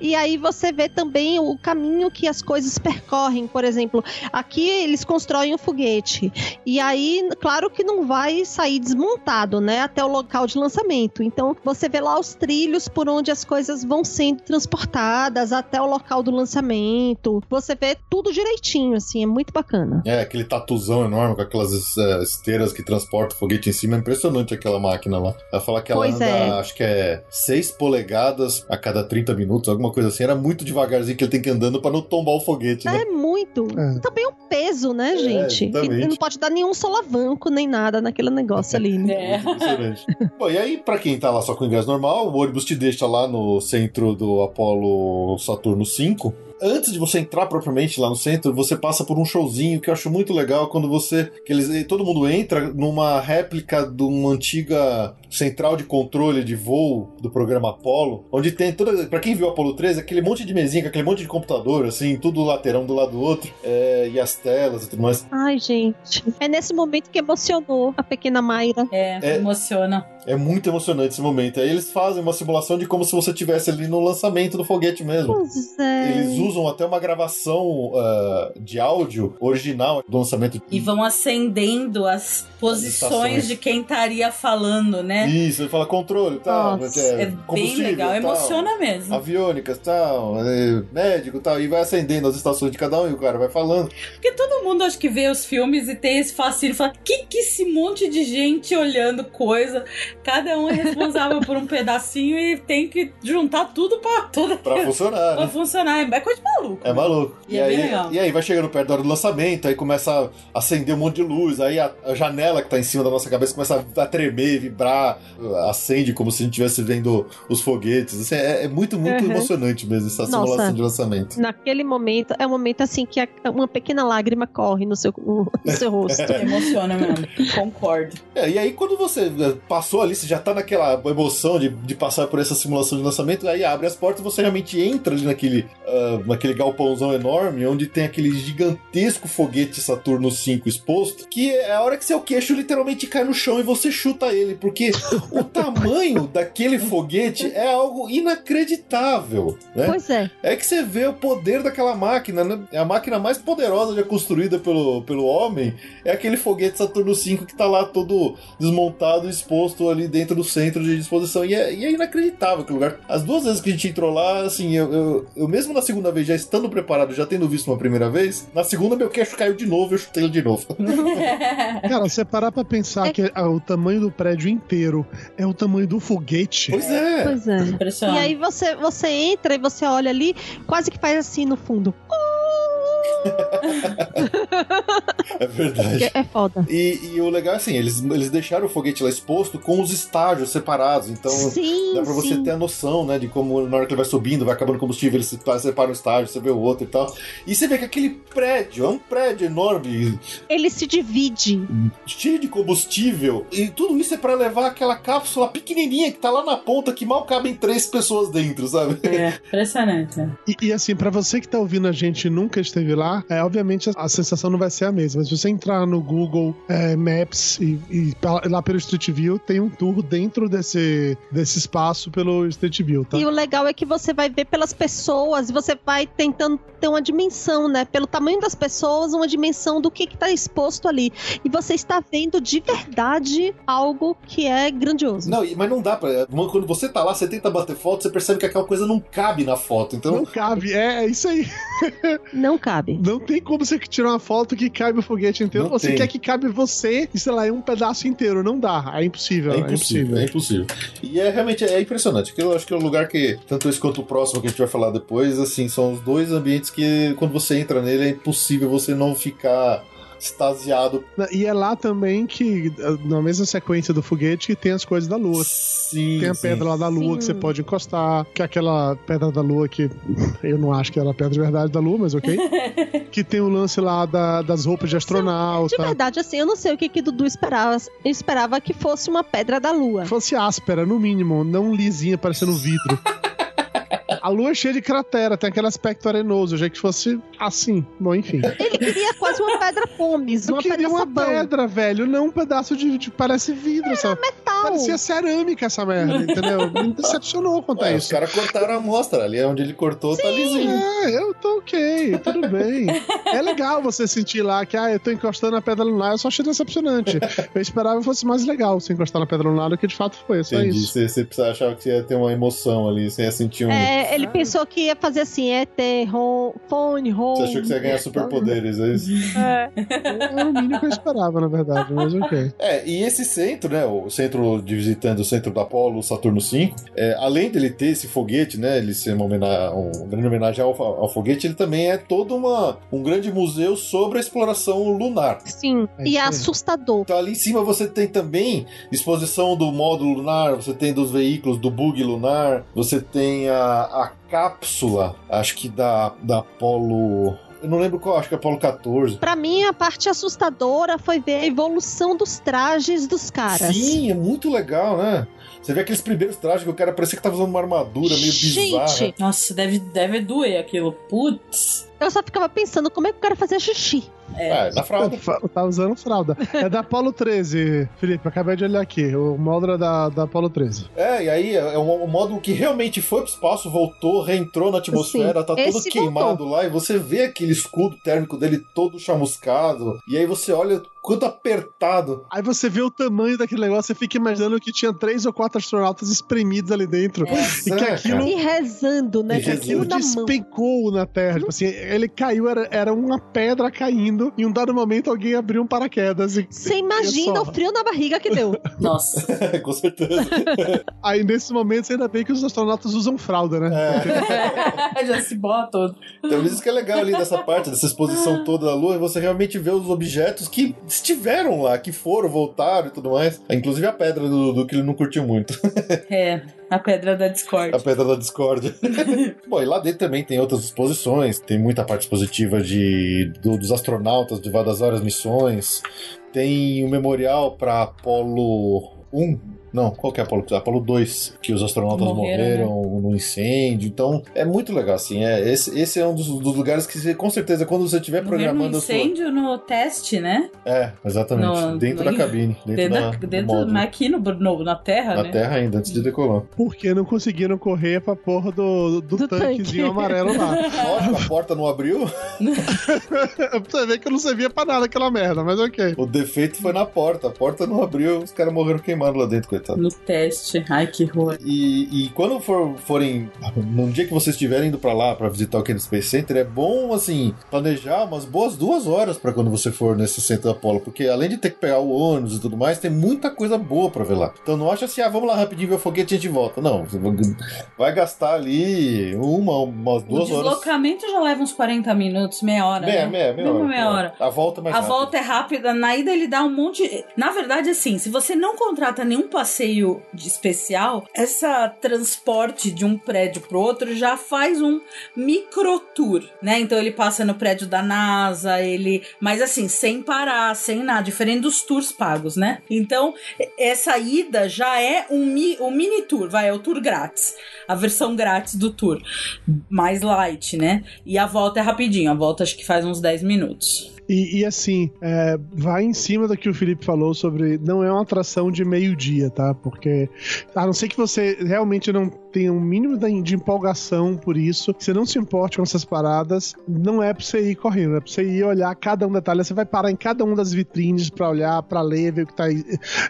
E aí você vê também o caminho que as coisas percorrem. Por exemplo, aqui eles constroem um foguete. E aí, claro que não vai sair desmontado, né? Até o local de lançamento. Então, você vê lá os trilhos por onde as coisas vão sendo transportadas até o local do lançamento. Você vê tudo direitinho, assim, é muito bacana. É, aquele tatuzão enorme com aquelas eh, esteiras que transportam o foguete em cima. É impressionante aquela máquina lá. Ela fala que ela Pois anda, é. acho que é 6 polegadas a cada 30 minutos, alguma coisa assim. Era muito devagarzinho que ele tem que ir andando pra não tombar o foguete, né? É muito. É. Também é um peso, né, gente? E exatamente. não pode dar nenhum solavanco nem nada naquele negócio ali, né? É. (laughs) Bom, e aí, pra quem tá lá só com ingresso normal, o ônibus te deixa lá no centro do Apollo Saturno 5. Antes de você entrar propriamente lá no centro, você passa por um showzinho que eu acho muito legal quando você. Que eles, todo mundo entra numa réplica de uma antiga central de controle de voo do programa Apollo, onde tem toda. Pra quem viu Apollo 13, aquele monte de mesinha, com aquele monte de computador, assim, tudo lateral um do lado do outro, é, e as telas e tudo mais. Ai, gente. É nesse momento que emocionou a pequena Mayra. É, É. emociona. É muito emocionante esse momento. Aí eles fazem uma simulação de como se você estivesse ali no lançamento do foguete mesmo. Pois é. Eles usam até uma gravação ah, de áudio original do lançamento. E vão acendendo as posições de quem estaria falando, né? Isso, ele fala controle, tal, Nossa, É bem combustível, legal, tal, emociona mesmo. Aviônicas, tal, é, médico, tal, e vai acendendo as estações de cada um e o cara vai falando. Porque todo mundo acho que vê os filmes e tem esse fascínio. Fala, que que esse monte de gente olhando coisa? Cada um é responsável por um pedacinho e tem que juntar tudo pra, toda, Pra (laughs) funcionar, pra né? funcionar. É coisa de maluco. É maluco. E é bem aí, legal. e aí vai chegando perto da hora do lançamento, aí começa a acender um monte de luz, aí a, a janela que tá em cima da nossa cabeça começa a tremer, vibrar, acende como se a gente estivesse vendo os foguetes. Assim, é, é muito, muito Uhum. emocionante mesmo essa Nossa. simulação de lançamento. Naquele momento, é um momento assim que uma pequena lágrima corre no seu, no seu rosto. (laughs) Emociona mesmo. Concordo. É, e aí quando você eh, passou ali, você já tá naquela emoção de, de passar por essa simulação de lançamento, aí abre as portas e você realmente entra ali naquele, ah, naquele galpãozão enorme, onde tem aquele gigantesco foguete Saturno 5 exposto, que é a hora que seu queixo literalmente cai no chão e você chuta ele, porque o (laughs) tamanho daquele foguete é algo inacreditável, né? Pois é. É que você vê o poder daquela máquina, né? É a máquina mais poderosa já construída pelo, pelo homem. É aquele foguete Saturno V que tá lá todo desmontado e exposto ali dentro do centro de disposição. E é, e é inacreditável aquele lugar. As duas vezes que a gente entrou lá, assim, eu, eu, eu mesmo na segunda vez, já estando preparado, já tendo visto uma primeira vez, na segunda meu queixo caiu de novo e eu chutei ele de novo. (laughs) Cara, você parar pra pensar É- que ah, o tamanho do prédio inteiro é o tamanho do foguete. pois é. Pois é. E aí você, você entra e você olha ali, quase que faz assim no fundo. (laughs) É verdade. É, foda. E, e o legal é assim, eles, eles deixaram o foguete lá exposto com os estágios separados. Então sim, Dá pra você sim. ter a noção, né, de como na hora que ele vai subindo, vai acabando o combustível, ele se- separa um estágio, você vê o outro e tal. E você vê que aquele prédio é um prédio enorme, Ele se divide. cheio de combustível, e tudo isso é pra levar aquela cápsula pequenininha que tá lá na ponta, que mal cabem três pessoas dentro, sabe? É, impressionante. E, e, assim, pra você que tá ouvindo a gente e nunca esteve lá, é, obviamente a, a sensação não vai ser a mesma. Mas se você entrar no Google é, Maps e, e lá pelo Street View, tem um tour dentro desse, desse espaço pelo Street View, tá? E o legal é que você vai ver pelas pessoas, você vai tentando ter uma dimensão, né? Pelo tamanho das pessoas, uma dimensão do que, que tá exposto ali. E você está vendo de verdade algo que é grandioso. Não, mas não dá pra. Quando você tá lá, você tenta bater foto, você percebe que aquela coisa não cabe na foto. Então, Não cabe, é, é isso aí. Não cabe. Não tem como você tirar uma foto que cabe o foguete inteiro. Não você tem. quer que cabe você e, sei lá, é um pedaço inteiro. Não dá. É impossível. É impossível, é impossível. E é realmente é impressionante. Que eu acho que é um lugar que, tanto esse quanto o próximo que a gente vai falar depois, assim, são os dois ambientes que, quando você entra nele, é impossível você não ficar extasiado. E é lá também que, na mesma sequência do foguete, que tem as coisas da Lua. Sim. Tem a sim. pedra lá da Lua Sim. que você pode encostar, que é aquela pedra da Lua que (laughs) eu não acho que era a pedra de verdade da Lua, mas ok. (laughs) que tem o lance lá da- das roupas de astronauta. De verdade, assim, eu não sei o que que Dudu esperava. Eu esperava que fosse uma pedra da lua. fosse áspera, no mínimo, não lisinha parecendo vidro. (laughs) A lua é cheia de cratera, tem aquele aspecto arenoso. Eu achei que fosse assim. Bom, enfim. Ele queria quase uma pedra pomes, Eu uma queria uma sabão. pedra, velho, não um pedaço de. de- parece vidro, sabe? Metal. Parecia cerâmica essa merda, entendeu? (laughs) Me decepcionou quanto a os isso. caras cortaram a amostra ali, onde ele cortou, tá lisinho. É, eu tô ok, tudo bem. É legal você sentir lá que, ah, eu tô encostando na pedra lunar, eu só achei decepcionante. Eu esperava que fosse mais legal você encostar na pedra lunar do que de fato foi, é só Entendi. isso. Você, você precisa achar que ia ter uma emoção ali, você ia sentir um. É, ele pensou que ia fazer assim, ET, ro- fone, Você achou que você ia ganhar superpoderes, é isso? (laughs) É. Era o mínimo que eu esperava, na verdade, mas ok. É, e esse centro, né, o centro de visitando o centro da Apollo, Saturno 5, é, além dele ter esse foguete, né, ele ser uma, homena- uma grande homenagem ao, ao foguete, ele também é todo uma, um grande museu sobre a exploração lunar. Sim, É e é assustador. Então ali em cima você tem também exposição do módulo lunar, você tem dos veículos do bug lunar, você tem a, a cápsula, acho que da, da Apollo. Eu não lembro qual, acho que é Apollo 14. Pra mim, a parte assustadora foi ver a evolução dos trajes dos caras. Sim, é muito legal, né? Você vê aqueles primeiros trajes que o cara parecia que tava usando uma armadura meio bizarra. Gente, Nossa, deve, deve doer aquilo. Putz. eu só ficava pensando como é que o cara fazia xixi. É, na fralda. Tá usando fralda. É da Apollo 13, Felipe. Acabei de olhar aqui. O módulo é da, da Apollo 13. É, e aí é um, um módulo que realmente foi pro espaço, voltou, reentrou na atmosfera, Sim, tá todo esse queimado lá, e você vê aquele escudo térmico dele todo chamuscado, e aí você olha quanto apertado. Aí você vê o tamanho daquele negócio, você fica imaginando que tinha três ou quatro astronautas espremidos ali dentro. E que É, aquilo E rezando, né? E Com rezando. aquilo despencou na Terra. Tipo assim, ele caiu, era, era uma pedra caindo. Em um dado momento, alguém abriu um paraquedas. E, Você imagina só. o frio na barriga que deu. (laughs) Nossa. (laughs) Com certeza. (laughs) Aí, nesses momentos, ainda bem que os astronautas usam fralda, né? É. Já se bota todo. Então isso que é legal ali dessa parte, dessa exposição toda da Lua, e você realmente vê os objetos que estiveram lá, que foram, voltaram e tudo mais. Inclusive a pedra do, do que ele não curtiu muito. É, a pedra da Discord. A pedra da discórdia. (laughs) Bom, e lá dentro também tem outras exposições, tem muita parte expositiva de, do- dos astronautas de várias missões, tem o memorial para Apolo 1. Não, qual que é Apolo? Apolo 2, que os astronautas Morreram, morreram, no incêndio. Então, é muito legal, assim. É, esse, esse é um dos, dos lugares que, você, com certeza, quando você estiver Morreram no programando a sua... incêndio no teste, né? É, exatamente. No- dentro no- da cabine, dentro, Dentro, da, da, do dentro aqui no, no- na Terra, Na né? Terra ainda, antes de decolar. Porque não conseguiram correr pra porra do, do, Do tanquezinho tanque. amarelo lá. (laughs) Lógico, a porta não abriu. (laughs) pra você ver que eu não servia pra nada aquela merda, mas ok. O defeito foi na porta. A porta não abriu, os caras morreram queimados lá dentro, coitado. No teste. Ai, que horror. E, e quando for, forem. Num dia que vocês estiverem indo pra lá pra visitar o Kennedy Space Center, é bom, assim, planejar umas boas duas horas pra quando você for nesse centro da Apollo. Porque além de ter que pegar o ônibus e tudo mais, tem muita coisa boa pra ver lá. Então não acha assim, ah, vamos lá rapidinho ver o foguete e a gente volta. Não, vai gastar ali uma, umas O duas horas. deslocamento já leva uns 40 minutos, meia hora. Meia, né? meia, meia hora. meia hora. A volta é mais A rápida. volta é rápida, na ida ele dá um monte. Na verdade, assim, se você não contrata nenhum passeio de especial, essa transporte de um prédio pro outro já faz um micro tour, né? Então ele passa no prédio da NASA, ele. Mas assim, sem parar, sem nada, diferente dos tours pagos, né? Então, essa ida já é um, mi, um mini tour, vai, é o tour grátis. A versão grátis do tour. Mais light, né? E a volta é rapidinho, a volta acho que faz uns 10 minutos. E, e assim, é, vai em cima do que o Felipe falou sobre. Não é uma atração de meio-dia, tá? Porque, a não ser que você realmente não tenha um mínimo de empolgação por isso, você não se importe com essas paradas, não é pra você ir correndo, é pra você ir olhar cada um detalhe. Você vai parar em cada uma das vitrines pra olhar, pra ler, ver o que tá aí,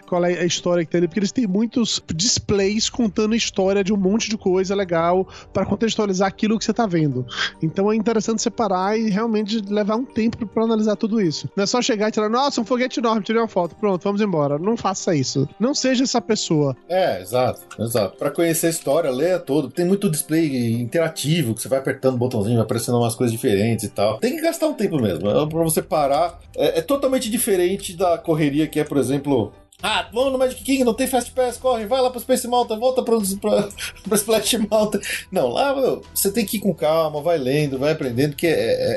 qual é a história que tem ali, porque eles têm muitos displays contando a história de um monte de coisa legal pra contextualizar aquilo que você tá vendo. Então é interessante você parar e realmente levar um tempo pra analisar tudo isso. Não é só chegar e tirar, nossa, um foguete enorme, tirei uma foto, pronto, vamos embora. Não faça isso. Não seja essa pessoa. É, exato, exato. Pra conhecer a história, todo. Tem muito display interativo, que você vai apertando o botãozinho, vai aparecendo umas coisas diferentes e tal. Tem que gastar um tempo mesmo. É pra você parar. É, é totalmente diferente da correria que é, por exemplo. Ah, vamos no Magic King, não tem Fast Pass, corre, vai lá pro Space Mountain, volta pro, pra, (laughs) pra Splash Mountain. Não, lá meu, você tem que ir com calma, vai lendo, vai aprendendo, que é,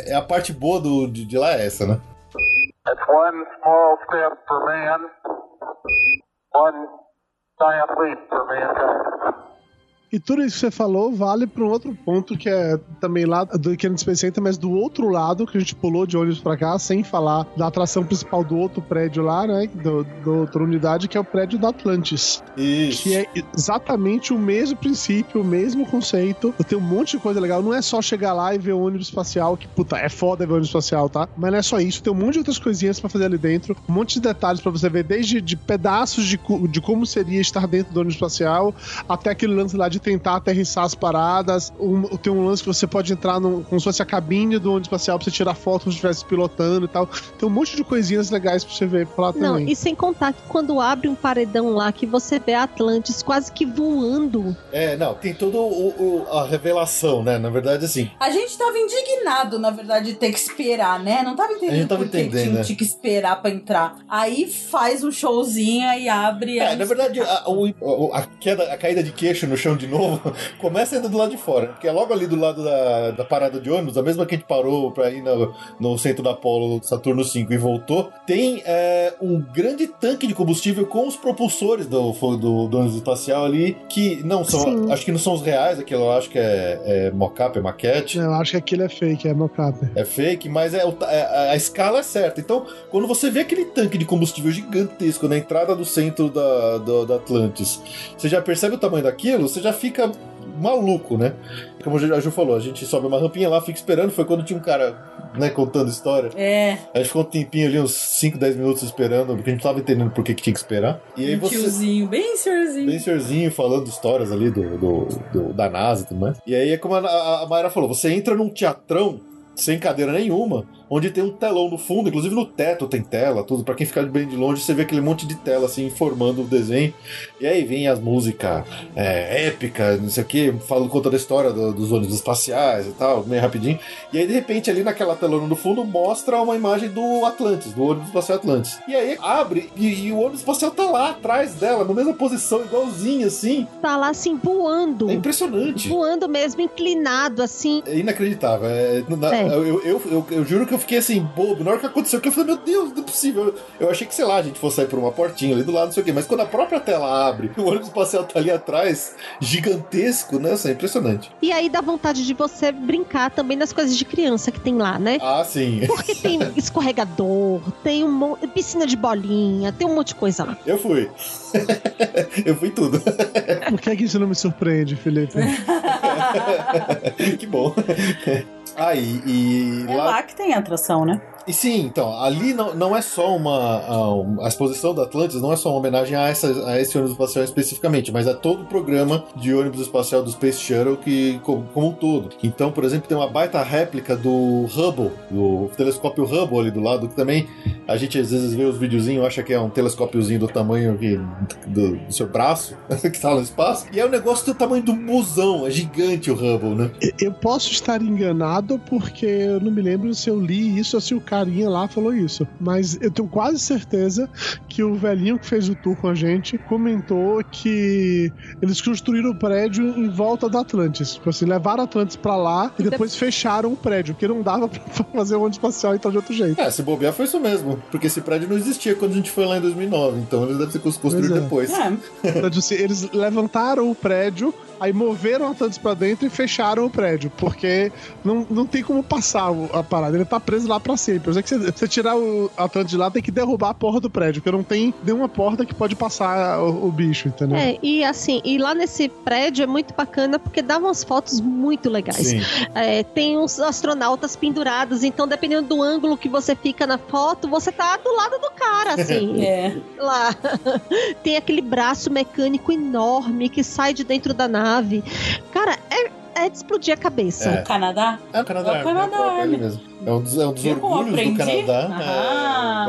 é- é a parte boa do, de, de lá é essa, né? That's one small step for man, one giant leap for mankind. E tudo isso que você falou vale para um outro ponto que é também lá do Kennedy Space Center, mas do outro lado, que a gente pulou de ônibus pra cá, sem falar da atração principal do outro prédio lá, né? Do, do outra unidade, que é o prédio da Atlantis. Isso. Que é exatamente o mesmo princípio, o mesmo conceito. Tem um monte de coisa legal. Não é só chegar lá e ver o ônibus espacial, que puta, é foda ver o ônibus espacial, tá? Mas não é só isso. Tem um monte de outras coisinhas pra fazer ali dentro. Um monte de detalhes pra você ver, desde de pedaços de, de como seria estar dentro do ônibus espacial, até aquele lance lá de tentar aterrissar as paradas. Um, tem um lance que você pode entrar num, como se fosse a cabine do ônibus espacial pra você tirar foto como se estivesse pilotando e tal. Tem um monte de coisinhas legais pra você ver por lá Não, também. e sem contar que quando abre um paredão lá que você vê a Atlantis quase que voando. É, não, tem toda a revelação, né? Na verdade, assim, A gente tava indignado, na verdade, de ter que esperar, né? Não tava entendendo A gente tava por que entendendo, tinha, né? tinha que esperar pra entrar. Aí faz um showzinho e abre. É, na verdade, a, o- a queda, a caída de queixo no chão de novo (laughs) começa ainda do lado de fora, porque é logo ali do lado da, da parada de ônibus, a mesma que a gente parou pra ir no, no centro da Apollo Saturno 5 e voltou, tem é, um grande tanque de combustível com os propulsores do, do, do ônibus espacial ali, que não são, Sim. acho que não são os reais, aquilo eu acho que é, é mock-up, é maquete. Eu acho que aquilo é fake, é mocap. É fake, mas é, é- a escala é certa. Então, quando você vê aquele tanque de combustível gigantesco na entrada do centro da, do, da Atlantis, você já percebe o tamanho daquilo, você já fica maluco, né? Como a Ju falou, a gente sobe uma rampinha lá, fica esperando. Foi quando tinha um cara né, contando história. É, A gente ficou um tempinho ali, uns 5, 10 minutos esperando, porque a gente tava entendendo por que, que tinha que esperar. E aí um você. tiozinho, bem senhorzinho. Bem senhorzinho falando histórias ali do, do, do- da NASA e tudo mais. E aí é como a, a, a Mayra falou: você entra num teatrão sem cadeira nenhuma, onde tem um telão no fundo, inclusive no teto tem tela, tudo. Pra quem ficar bem de longe, você vê aquele monte de tela assim informando o desenho. E aí vem as músicas é, épicas, não sei o que, falando contando a história do- dos ônibus espaciais e tal, meio rapidinho. E aí, de repente, ali naquela telona no fundo, mostra uma imagem do Atlantis, do ônibus espacial Atlantis. E aí abre e, e o ônibus espacial tá lá atrás dela, na mesma posição, igualzinho assim. Tá lá assim voando. É impressionante. Voando mesmo, inclinado, assim. É inacreditável. É, na- É. Eu, eu, eu- eu juro que eu fiquei assim, bobo. Na hora que aconteceu, que eu falei, meu Deus, não é possível. Eu, achei que, sei lá, a gente fosse sair por uma portinha ali do lado, não sei o quê. Mas quando a própria tela abre, o ônibus espacial tá ali atrás, gigantesco, né? Assim, é impressionante. E aí dá vontade de você brincar também nas coisas de criança que tem lá, né? Ah, sim. Porque tem (laughs) escorregador, tem um mon- piscina de bolinha, tem um monte de coisa lá. Eu fui. (laughs) eu fui tudo. Por que, que isso não me surpreende, Felipe? (laughs) que bom. Ah, e, e É lá que tem atração, né? E sim, então, ali não, não é só uma. A, exposição da Atlantis não é só uma homenagem a, essa, a esse ônibus espacial especificamente, mas a todo o programa de ônibus espacial do Space Shuttle que, como, como um todo. Então, por exemplo, tem uma baita réplica do Hubble, do telescópio Hubble ali do lado, que também a gente às vezes vê os videozinhos, acha que é um telescópiozinho do tamanho que- do, do seu braço, (laughs) que tá no espaço. E é um negócio do tamanho do musão, é gigante o Hubble, né? Eu posso estar enganado porque eu não me lembro se eu li isso ou se o carinha lá falou isso. Mas eu tenho quase certeza que o velhinho que fez o tour com a gente comentou que eles construíram o prédio em volta da Atlantis. Tipo assim, levaram a Atlantis pra lá e depois fecharam o prédio, porque não dava (laughs) pra fazer o ônibus espacial então de outro jeito. É, se bobear foi isso mesmo, porque esse prédio não existia quando a gente foi lá em 2009, então eles devem ser construídos Pois é. depois. É, (laughs) Então, tipo assim, eles levantaram o prédio, aí moveram a Atlantis pra dentro e fecharam o prédio, porque não, não tem como passar a parada, ele tá preso lá pra sempre. Eu sei que você, você tirar o Atlantis de lá, tem que derrubar a porra do prédio, porque não tem nenhuma porta que pode passar o, o bicho, entendeu? É, e assim, e lá nesse prédio é muito bacana porque dá umas fotos muito legais. É, tem uns astronautas pendurados, então dependendo do ângulo que você fica na foto, você tá do lado do cara, assim. (laughs) é. lá. (laughs) Tem aquele braço mecânico enorme que sai de dentro da nave. Cara, é, é de explodir a cabeça. É. Canadá? É o Canadá, É o Canadá, é o próprio, né? ele mesmo. É um dos, é um dos orgulhos do? Canadá. Ah.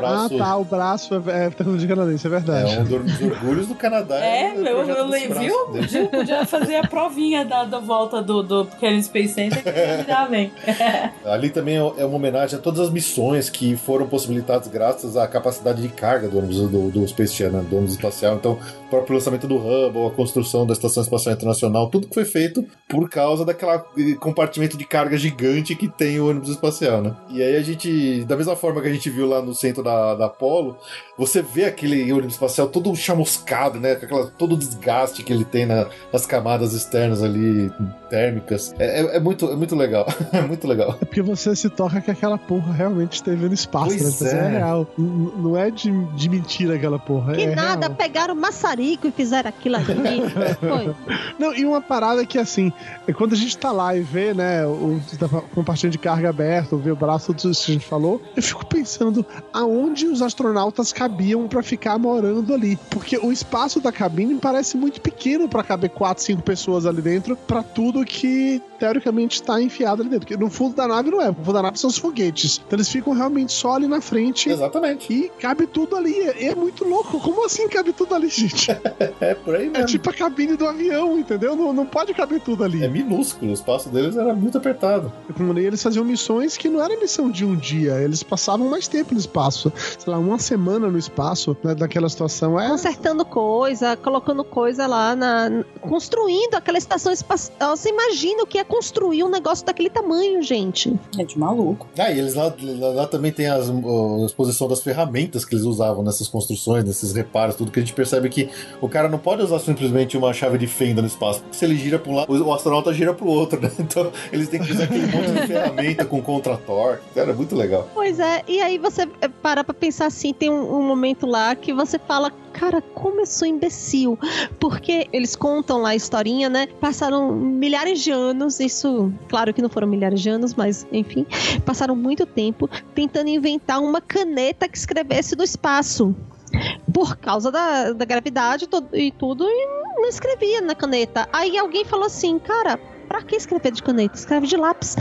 É, o Ah, braço, tá, o braço é, é tecnologia canadense, é é verdade. um dos orgulhos do Canadá. É, o eu, braços viu? Podia, fazer a provinha da, da volta do, do Kennedy Space Center que já vem. (laughs) Ali também é uma homenagem a todas as missões que foram possibilitadas graças à capacidade de carga do ônibus do, do Space Channel, do ônibus espacial. Então, o próprio lançamento do Hubble, a construção da Estação Espacial Internacional, tudo que foi feito por causa daquela eh, compartimento de carga gigante que tem o ônibus espacial, né? E aí a gente, da mesma forma que a gente viu lá no centro da, da Apollo, você vê aquele ônibus espacial todo chamuscado, né? Com aquela, todo o desgaste que ele tem na- nas camadas externas ali, térmicas. É, é- é muito, é muito legal. (laughs) é muito legal. É porque você se toca que aquela porra realmente esteve no espaço, Pois né? É. é real. N- Não é de, de mentira aquela porra. Que é nada, real. pegaram maçarico e fizeram aquilo ali. (laughs) Foi. Não, e uma parada que, assim, é quando a gente tá lá e vê, né, o tá compartilhando de carga aberto, vê o braço, tudo isso que a gente falou, eu fico pensando aonde onde os astronautas cabiam pra ficar morando ali. Porque o espaço da cabine parece muito pequeno pra caber quatro, cinco pessoas ali dentro, pra tudo que teoricamente está enfiado ali dentro. Porque no fundo da nave não é, no fundo da nave são os foguetes. Então eles ficam realmente só ali na frente. Exatamente. E cabe tudo ali. É, é muito louco. Como assim cabe tudo ali, gente? (laughs) É por aí É mesmo. tipo a cabine do avião, entendeu? Não, não pode caber tudo ali. É minúsculo, o espaço deles era muito apertado. Nem eles faziam missões que não era missão de um dia, eles passavam mais tempo no espaço. Sei lá, uma semana no espaço, né, daquela situação. É, Consertando coisa, colocando coisa lá na. construindo aquela estação espacial. Você imagina o que é construir um negócio daquele tamanho, gente. É de maluco. Ah, e eles lá, lá, lá também tem as, a exposição das ferramentas que eles usavam nessas construções, nesses reparos, tudo que a gente percebe que o cara não pode usar simplesmente uma chave de fenda no espaço. Se ele gira para um lado, o astronauta gira para o outro, né? (laughs) Então eles têm que usar aquele monte de ferramenta com contratorque. Era muito legal. Pois é, e aí você eh, para pra pensar assim, tem um, um momento lá que você fala, cara, como eu sou imbecil. Porque eles contam lá a historinha, né? Passaram milhares de anos, isso, claro que não foram milhares de anos, mas enfim, passaram muito tempo tentando inventar uma caneta que escrevesse do espaço. Por causa da, da gravidade e tudo, e não escrevia na caneta. Aí alguém falou assim, cara, pra que escrever de caneta? Escreve de lápis.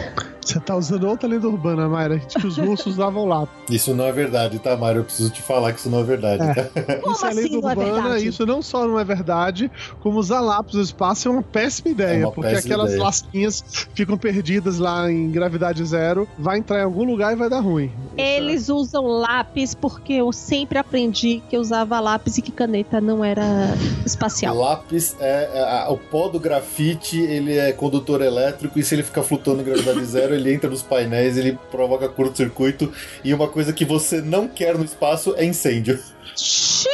você tá usando outra lenda urbana, Mayra, que os russos usavam lá. Isso não é verdade, tá, Mário? Eu preciso te falar que isso não é verdade. É. tá? (laughs) Como isso é assim lenda não é urbana, verdade? isso não só não é verdade, como usar lápis no espaço é uma péssima ideia, É uma porque péssima aquelas ideia. lasquinhas ficam perdidas lá em gravidade zero, vai entrar em algum lugar e vai dar ruim. Eles usam lápis porque eu sempre aprendi que usava lápis e que caneta não era espacial. Lápis é, é- a- o pó do grafite, ele é condutor elétrico e se ele ficar flutuando em gravidade (laughs) zero, ele entra nos painéis, ele provoca curto-circuito e uma coisa que você não quer no espaço é incêndio. Xiii!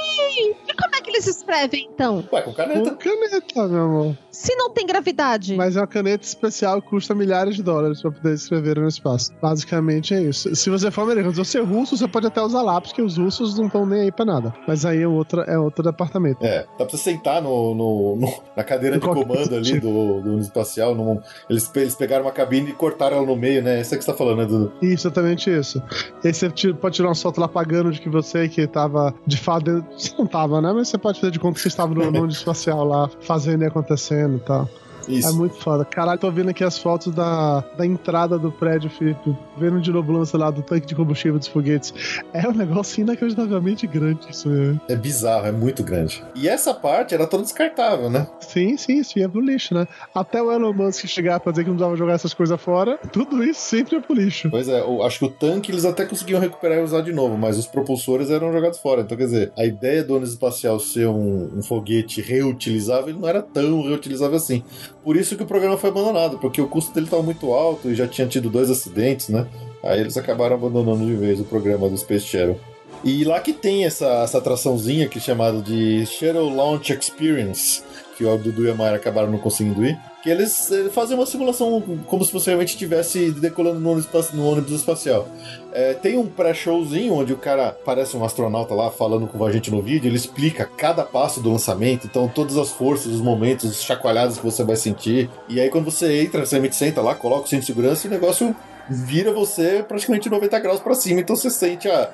E como é que eles escrevem então? Ué, com Com caneta. caneta, meu amor. Se não tem gravidade? Mas é uma caneta especial que custa milhares de dólares pra poder escrever no espaço. Basicamente é isso. Se você for americano, se você é russo, você pode até usar lápis, que os russos não estão nem aí pra nada. Mas aí é, outra, é outro departamento. É, dá pra você sentar no, no- no- na cadeira de comando ali do, do espacial. num- eles, eles pegaram uma cabine e cortaram ela no meio, né? Isso é que você tá falando, né, Dudu? Isso, exatamente isso. E aí você pode tirar uma foto lá pagando de que você que tava de fato dentro. Você não tava, né? Mas você pode fazer de conta que você estava no mundo (laughs) espacial lá, fazendo e acontecendo e tal. Isso. É muito foda. Caralho, tô vendo aqui as fotos da, da entrada do prédio, Felipe. Vendo de novo o lance lá do tanque de combustível dos foguetes. É um negócio inacreditavelmente grande isso mesmo. É bizarro, é muito grande. E essa parte era toda descartável, né? Sim, sim, isso ia pro lixo, né? Até o Elon Musk chegar pra dizer que não precisava jogar essas coisas fora, tudo isso sempre é pro lixo. Pois é, o- acho que o tanque eles até conseguiam recuperar e usar de novo, mas os propulsores eram jogados fora. Então, quer dizer, a ideia do ônibus espacial ser um, um foguete reutilizável não era tão reutilizável assim. Por isso que o programa foi abandonado, porque o custo dele estava muito alto e já tinha tido dois acidentes, né? Aí eles acabaram abandonando de vez o programa do Space Shuttle. E lá que tem essa, essa atraçãozinha que é chamada de Shuttle Launch Experience, que o Dudu e a Mayra acabaram não conseguindo ir, que eles fazem uma simulação como se você realmente estivesse decolando no ônibus, no ônibus espacial. É, tem um pré-showzinho onde o cara parece um astronauta lá falando com a gente no vídeo, ele explica cada passo do lançamento, então todas as forças, os momentos, as chacoalhadas que você vai sentir. E aí quando você entra, você realmente senta lá, coloca o cinto de segurança e o negócio vira você praticamente 90 graus para cima, então você sente a,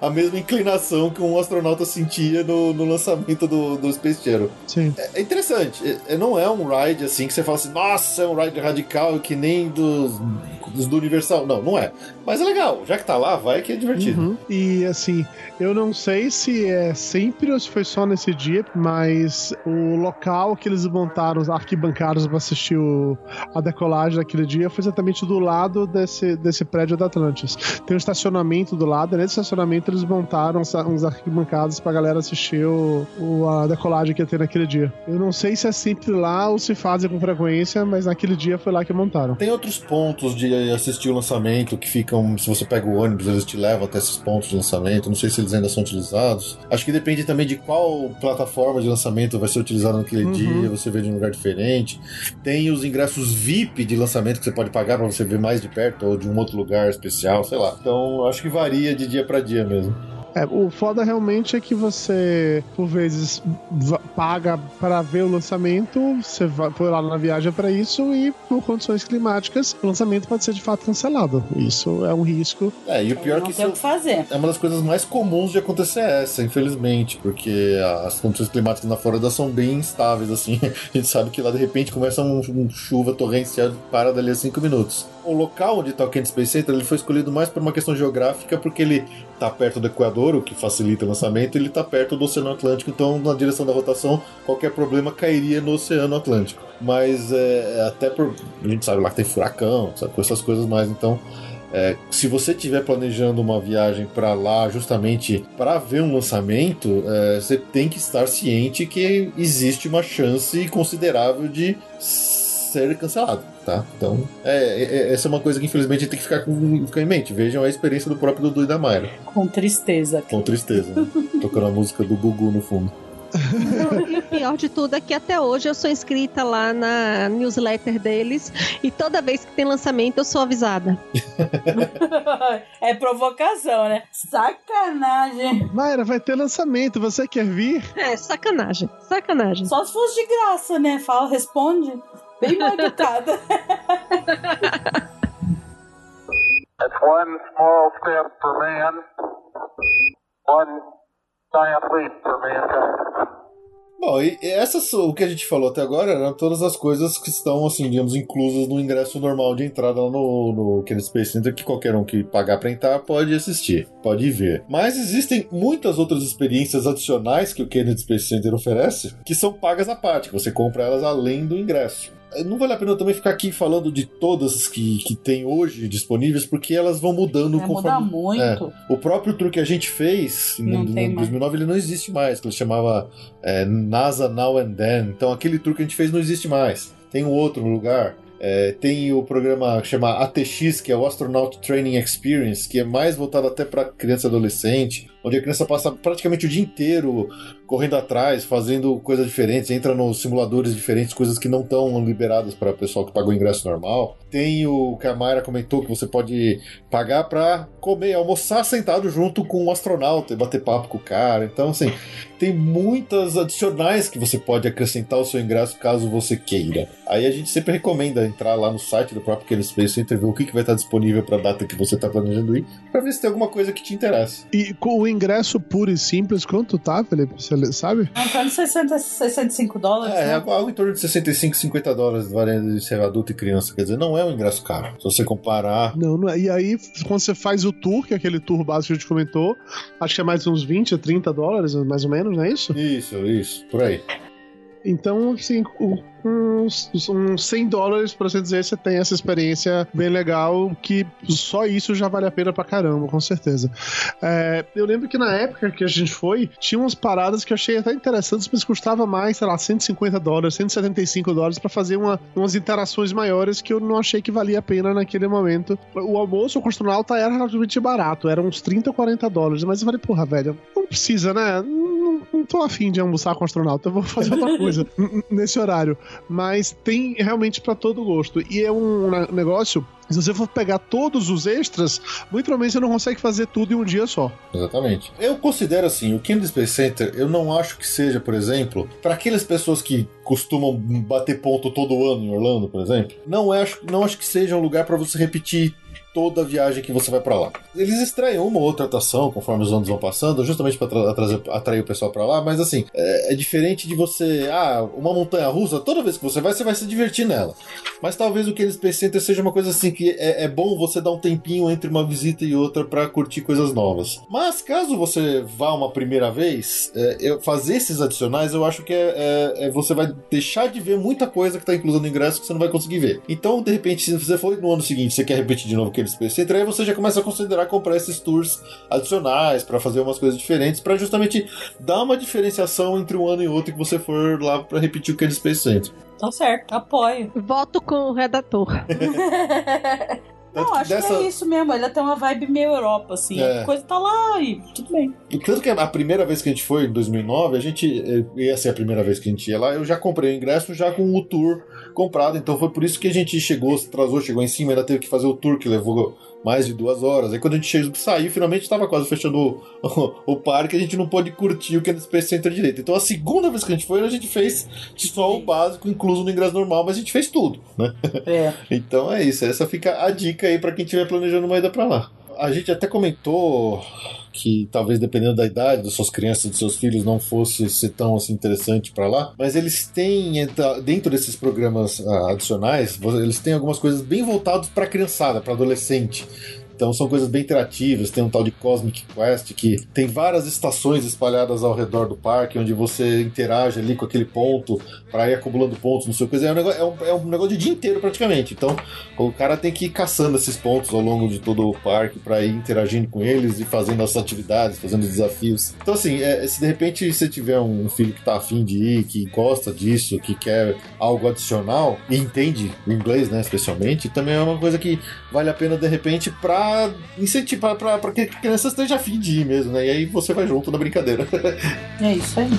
a, a mesma inclinação que um astronauta sentia no, no lançamento do, do Space Shuttle. Sim. É interessante, é- é- não é um ride assim que você fala assim, nossa, é um ride radical que nem dos, dos do Universal. Não, não é. Mas é legal, já que tá lá, vai que é divertido. Uhum. E assim, eu não sei se é sempre ou se foi só nesse dia, mas o local que eles montaram, os arquibancados para assistir o- a decolagem daquele dia foi exatamente do lado desse, desse prédio da Atlantis. Tem um estacionamento do lado, e nesse estacionamento eles montaram uns, arquibancados pra galera assistir o, o- a decolagem que ia ter naquele dia. Eu não sei se é sempre lá ou se fazem com frequência, mas naquele dia foi lá que montaram. Tem outros pontos de assistir o lançamento que ficam, se você pega o ônibus, eles te levam até esses pontos de lançamento. Não sei se eles ainda são utilizados. Acho que depende também de qual plataforma de lançamento vai ser utilizado naquele Uhum. dia. Você vê de um lugar diferente. Tem os ingressos VIP de lançamento que você pode pagar para você ver mais de perto ou de um outro lugar especial, sei lá. Então acho que varia de dia para dia mesmo. É, o foda realmente é que você, por vezes, paga para ver o lançamento, você vai, foi lá na viagem para isso e, por condições climáticas, o lançamento pode ser de fato cancelado. Isso é um risco. É, e o pior é não que tem o isso que fazer. é uma das coisas mais comuns de acontecer essa, infelizmente, porque as condições climáticas na Flórida são bem instáveis, assim. (laughs) A gente sabe que lá de repente começa um, um chuva torrencial e para dali a cinco minutos. O local onde está o Kennedy Space Center ele foi escolhido mais por uma questão geográfica, porque ele está perto do Equador, o que facilita o lançamento, ele está perto do Oceano Atlântico, então na direção da rotação qualquer problema cairia no Oceano Atlântico. Mas é, até por. A gente sabe lá que tem furacão, sabe, com essas coisas mais, então é, se você estiver planejando uma viagem para lá justamente para ver um lançamento, é, você tem que estar ciente que existe uma chance considerável de ser cancelado, tá? Então, é, é- essa é uma coisa que infelizmente a gente tem que ficar, com, ficar em mente. Vejam a experiência do próprio Dudu e da Mayra. Com tristeza. Com tristeza, né? (laughs) Tocando a música do Gugu no fundo. E o pior de tudo é que até hoje eu sou inscrita lá na newsletter deles e toda vez que tem lançamento eu sou avisada. (laughs) é provocação, né? Sacanagem. Mayra, vai ter lançamento, você quer vir? É, sacanagem. Sacanagem. Só se fosse de graça, né? Fala, responde. Bem mal educada. That's one small step for man, one giant leap for mankind. Bom, e e essas, o que a gente falou até agora eram todas as coisas que estão, assim, digamos, inclusas no ingresso normal de entrada lá no, no Kennedy Space Center, que qualquer um que pagar pra entrar pode assistir, pode ver. Mas existem muitas outras experiências adicionais que o Kennedy Space Center oferece, que são pagas à parte, que você compra elas além do ingresso. Não vale a pena eu também ficar aqui falando de todas que, que tem hoje disponíveis, porque elas vão mudando Vai mudar muito. o próprio tour que a gente fez Não em tem em mais. 2009 ele não existe mais, que ele chamava é, NASA Now and Then. Então aquele tour que a gente fez não existe mais. Tem um outro lugar. É, tem o programa que chama ATX, que é o Astronaut Training Experience, que é mais voltado até para criança e adolescente, onde a criança passa praticamente o dia inteiro correndo atrás, fazendo coisas diferentes, entra nos simuladores diferentes, coisas que não estão liberadas para o pessoal que pagou o ingresso normal. Tem o que a Mayra comentou que você pode pagar para comer, almoçar sentado junto com um astronauta e bater papo com o cara. Então, assim, tem muitas adicionais que você pode acrescentar ao seu ingresso caso você queira. Aí a gente sempre recomenda entrar lá no site do próprio Kennedy Space Center, ver o que, que vai estar disponível para a data que você está planejando ir, para ver se tem alguma coisa que te interessa. E com o ingresso puro e simples, quanto tá, Felipe? Você sabe? Não, tá nos 60, 65 dólares. É, né? algo, em torno de 65, 50 dólares, variando de ser adulto e criança. Quer dizer, não é um ingresso caro. Se você comparar. Não, não é. E aí, quando você faz o tour, que é aquele tour básico que a gente comentou, acho que é mais uns 20 a 30 dólares, mais ou menos, não é isso? Isso, isso, por aí. Então, assim, o- uns, uns 100 dólares, por assim dizer, você tem essa experiência bem legal, que só isso já vale a pena pra caramba, com certeza. É, eu lembro que na época que a gente foi, tinha umas paradas que eu achei até interessantes, mas custava mais, sei lá, 150 dólares, 175 dólares pra fazer uma, umas interações maiores que eu não achei que valia a pena naquele momento. O almoço com o astronauta era relativamente barato, era uns 30, 40 dólares, mas eu falei, porra, velho, não precisa, né? Não, não tô afim de almoçar com astronauta, eu vou fazer outra (laughs) coisa nesse horário mas tem realmente pra todo gosto. E é um negócio. Se você for pegar todos os extras, muito provavelmente você não consegue fazer tudo em um dia só. Exatamente. Eu considero assim, o Kennedy Space Center, eu não acho que seja, por exemplo, para aquelas pessoas que costumam bater ponto todo ano em Orlando, por exemplo, não é, acho, não acho que seja um lugar para você repetir toda a viagem que você vai para lá. Eles extraem uma ou outra atração conforme os anos vão passando, justamente para atrair o pessoal para lá, mas assim, é, é diferente de você, ah, uma montanha russa, toda vez que você vai, você vai se divertir nela. Mas talvez o Kennedy Space Center seja uma coisa assim que é, é bom você dar um tempinho entre uma visita e outra para curtir coisas novas. Mas caso você vá uma primeira vez, é, eu, fazer esses adicionais, eu acho que é, é- é- você vai deixar de ver muita coisa que está inclusa no ingresso que você não vai conseguir ver. Então, de repente, se você for no ano seguinte, você quer repetir de novo aquele Space Center, aí você já começa a considerar comprar esses tours adicionais para fazer umas coisas diferentes, para justamente dar uma diferenciação entre um ano e outro que você for lá para repetir aquele Space Center. Tá certo, apoio. Voto com o redator. (laughs) Não, Tanto que acho dessa- que é isso mesmo. Ele tem uma vibe meio Europa, assim. É. A coisa tá lá e tudo bem. E tanto que a primeira vez que a gente foi, em 2009, a gente. eh, Ia ser a primeira vez que a gente ia lá, eu já comprei o ingresso já com o tour comprado, então foi por isso que a gente chegou, se atrasou, chegou em cima, ainda teve que fazer o tour que levou mais de duas horas. Aí quando a gente chegou, saiu, finalmente estava quase fechando o, (laughs) o, parque, a gente não pôde curtir o Kennedy Space Center direito. Então a segunda vez que a gente foi, a gente fez só o básico, incluso no ingresso normal, mas a gente fez tudo, né? É. (laughs) Então é isso, essa fica a dica aí pra quem estiver planejando uma ida pra lá. A gente até comentou que talvez dependendo da idade das suas crianças, dos seus filhos, não fosse ser tão assim interessante pra lá, mas eles têm dentro desses programas ah, adicionais, eles têm algumas coisas bem voltadas pra criançada, pra adolescente. Então são coisas bem interativas. Tem um tal de Cosmic Quest que tem várias estações espalhadas ao redor do parque, onde você interage ali com aquele ponto para ir acumulando pontos, não sei o que. É um, negócio, é, um, é um negócio de dia inteiro praticamente. Então o cara tem que ir caçando esses pontos ao longo de todo o parque para ir interagindo com eles e fazendo as atividades, fazendo os desafios. Então assim, é, se de repente você tiver um filho que tá afim de ir, que gosta disso, que quer algo adicional e entende o inglês, né, especialmente, também é uma coisa que vale a pena de repente para incentivar para que a criança esteja afim de ir mesmo, né? E aí você vai junto na brincadeira. É isso aí.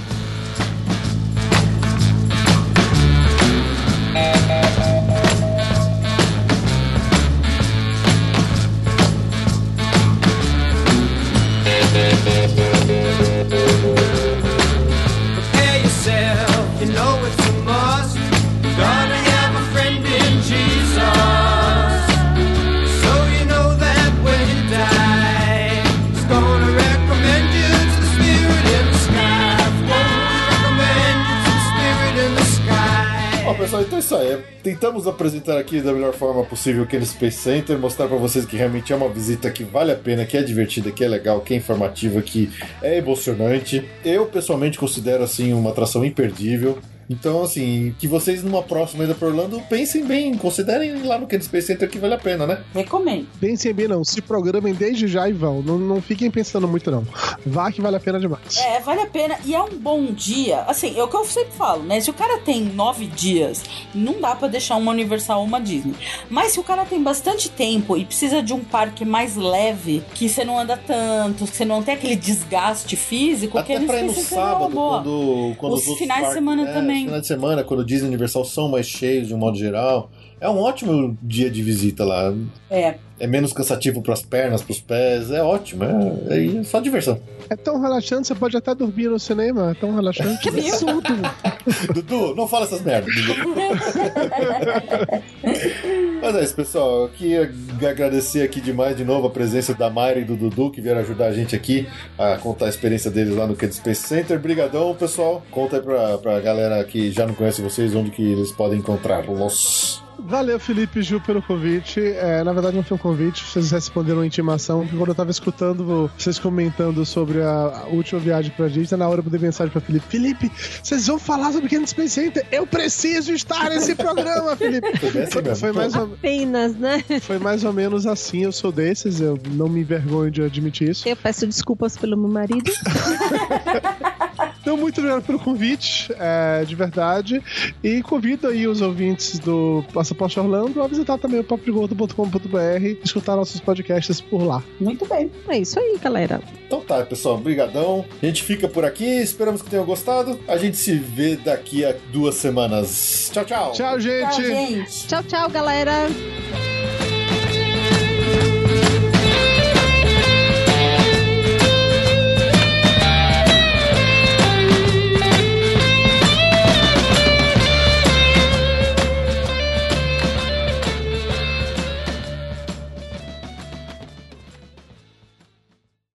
Tentamos apresentar aqui da melhor forma possível Kenny Space Center, mostrar pra vocês que realmente é uma visita que vale a pena, que é divertida, que é legal, que é informativa, que é emocionante. Eu pessoalmente considero assim uma atração imperdível. Então, assim, que vocês numa próxima ida pra Orlando pensem bem, considerem ir lá no Kenny Space Center que vale a pena, né? Recomendo. Pensem bem, não. Se programem desde já e vão. Não, não fiquem pensando muito, não. Vá que vale a pena demais. É, vale a pena. E é um bom dia. Assim, é o que eu sempre falo, né? Se o cara tem nove dias, não dá pra deixar uma Universal ou uma Disney. Mas se o cara tem bastante tempo e precisa de um parque mais leve, que você não anda tanto, que você não tem aquele desgaste físico, que Até eles pra ir no uma sábado, quando, quando Os outros finais de semana é, também. Os finais de semana, quando o Disney e Universal são mais cheios de um modo geral. É um ótimo dia de visita lá. É. É menos cansativo pras pernas, pros pés. É ótimo. É, é só diversão. É tão relaxante, você pode até dormir no cinema. É tão relaxante. (laughs) Que absurdo! Dudu, não fala essas merdas. Dudu. (laughs) Mas é isso, pessoal. Eu queria agradecer aqui demais de novo a presença da Mayra e do Dudu que vieram ajudar a gente aqui a contar a experiência deles lá no Kid Space Center. Brigadão, pessoal. Conta aí pra, pra galera que já não conhece vocês onde que eles podem encontrar los Valeu, Felipe e Gil, pelo convite. É, na verdade, não foi um convite, vocês responderam a intimação, porque quando eu tava escutando vocês comentando sobre a, última viagem pra Disney, na hora eu mandei mensagem pra Felipe: Felipe, vocês vão falar sobre o Kennedy Space Center? Eu preciso estar nesse programa, (laughs) Felipe! Foi assim Foi, foi mais ou, Apenas, né? foi mais ou menos assim, eu sou desses, eu não me envergonho de admitir isso. Eu peço desculpas pelo meu marido. (laughs) Então, muito obrigado pelo convite, é, de verdade. E convido aí os ouvintes do Passaporte Orlando a visitar também o papogordo.com.br e escutar nossos podcasts por lá. Muito bem. É isso aí, galera. Então tá, pessoal, brigadão. A gente fica por aqui, esperamos que tenham gostado. A gente se vê daqui a duas semanas. Tchau, tchau. Tchau, gente! Tchau, gente. Tchau, tchau, galera.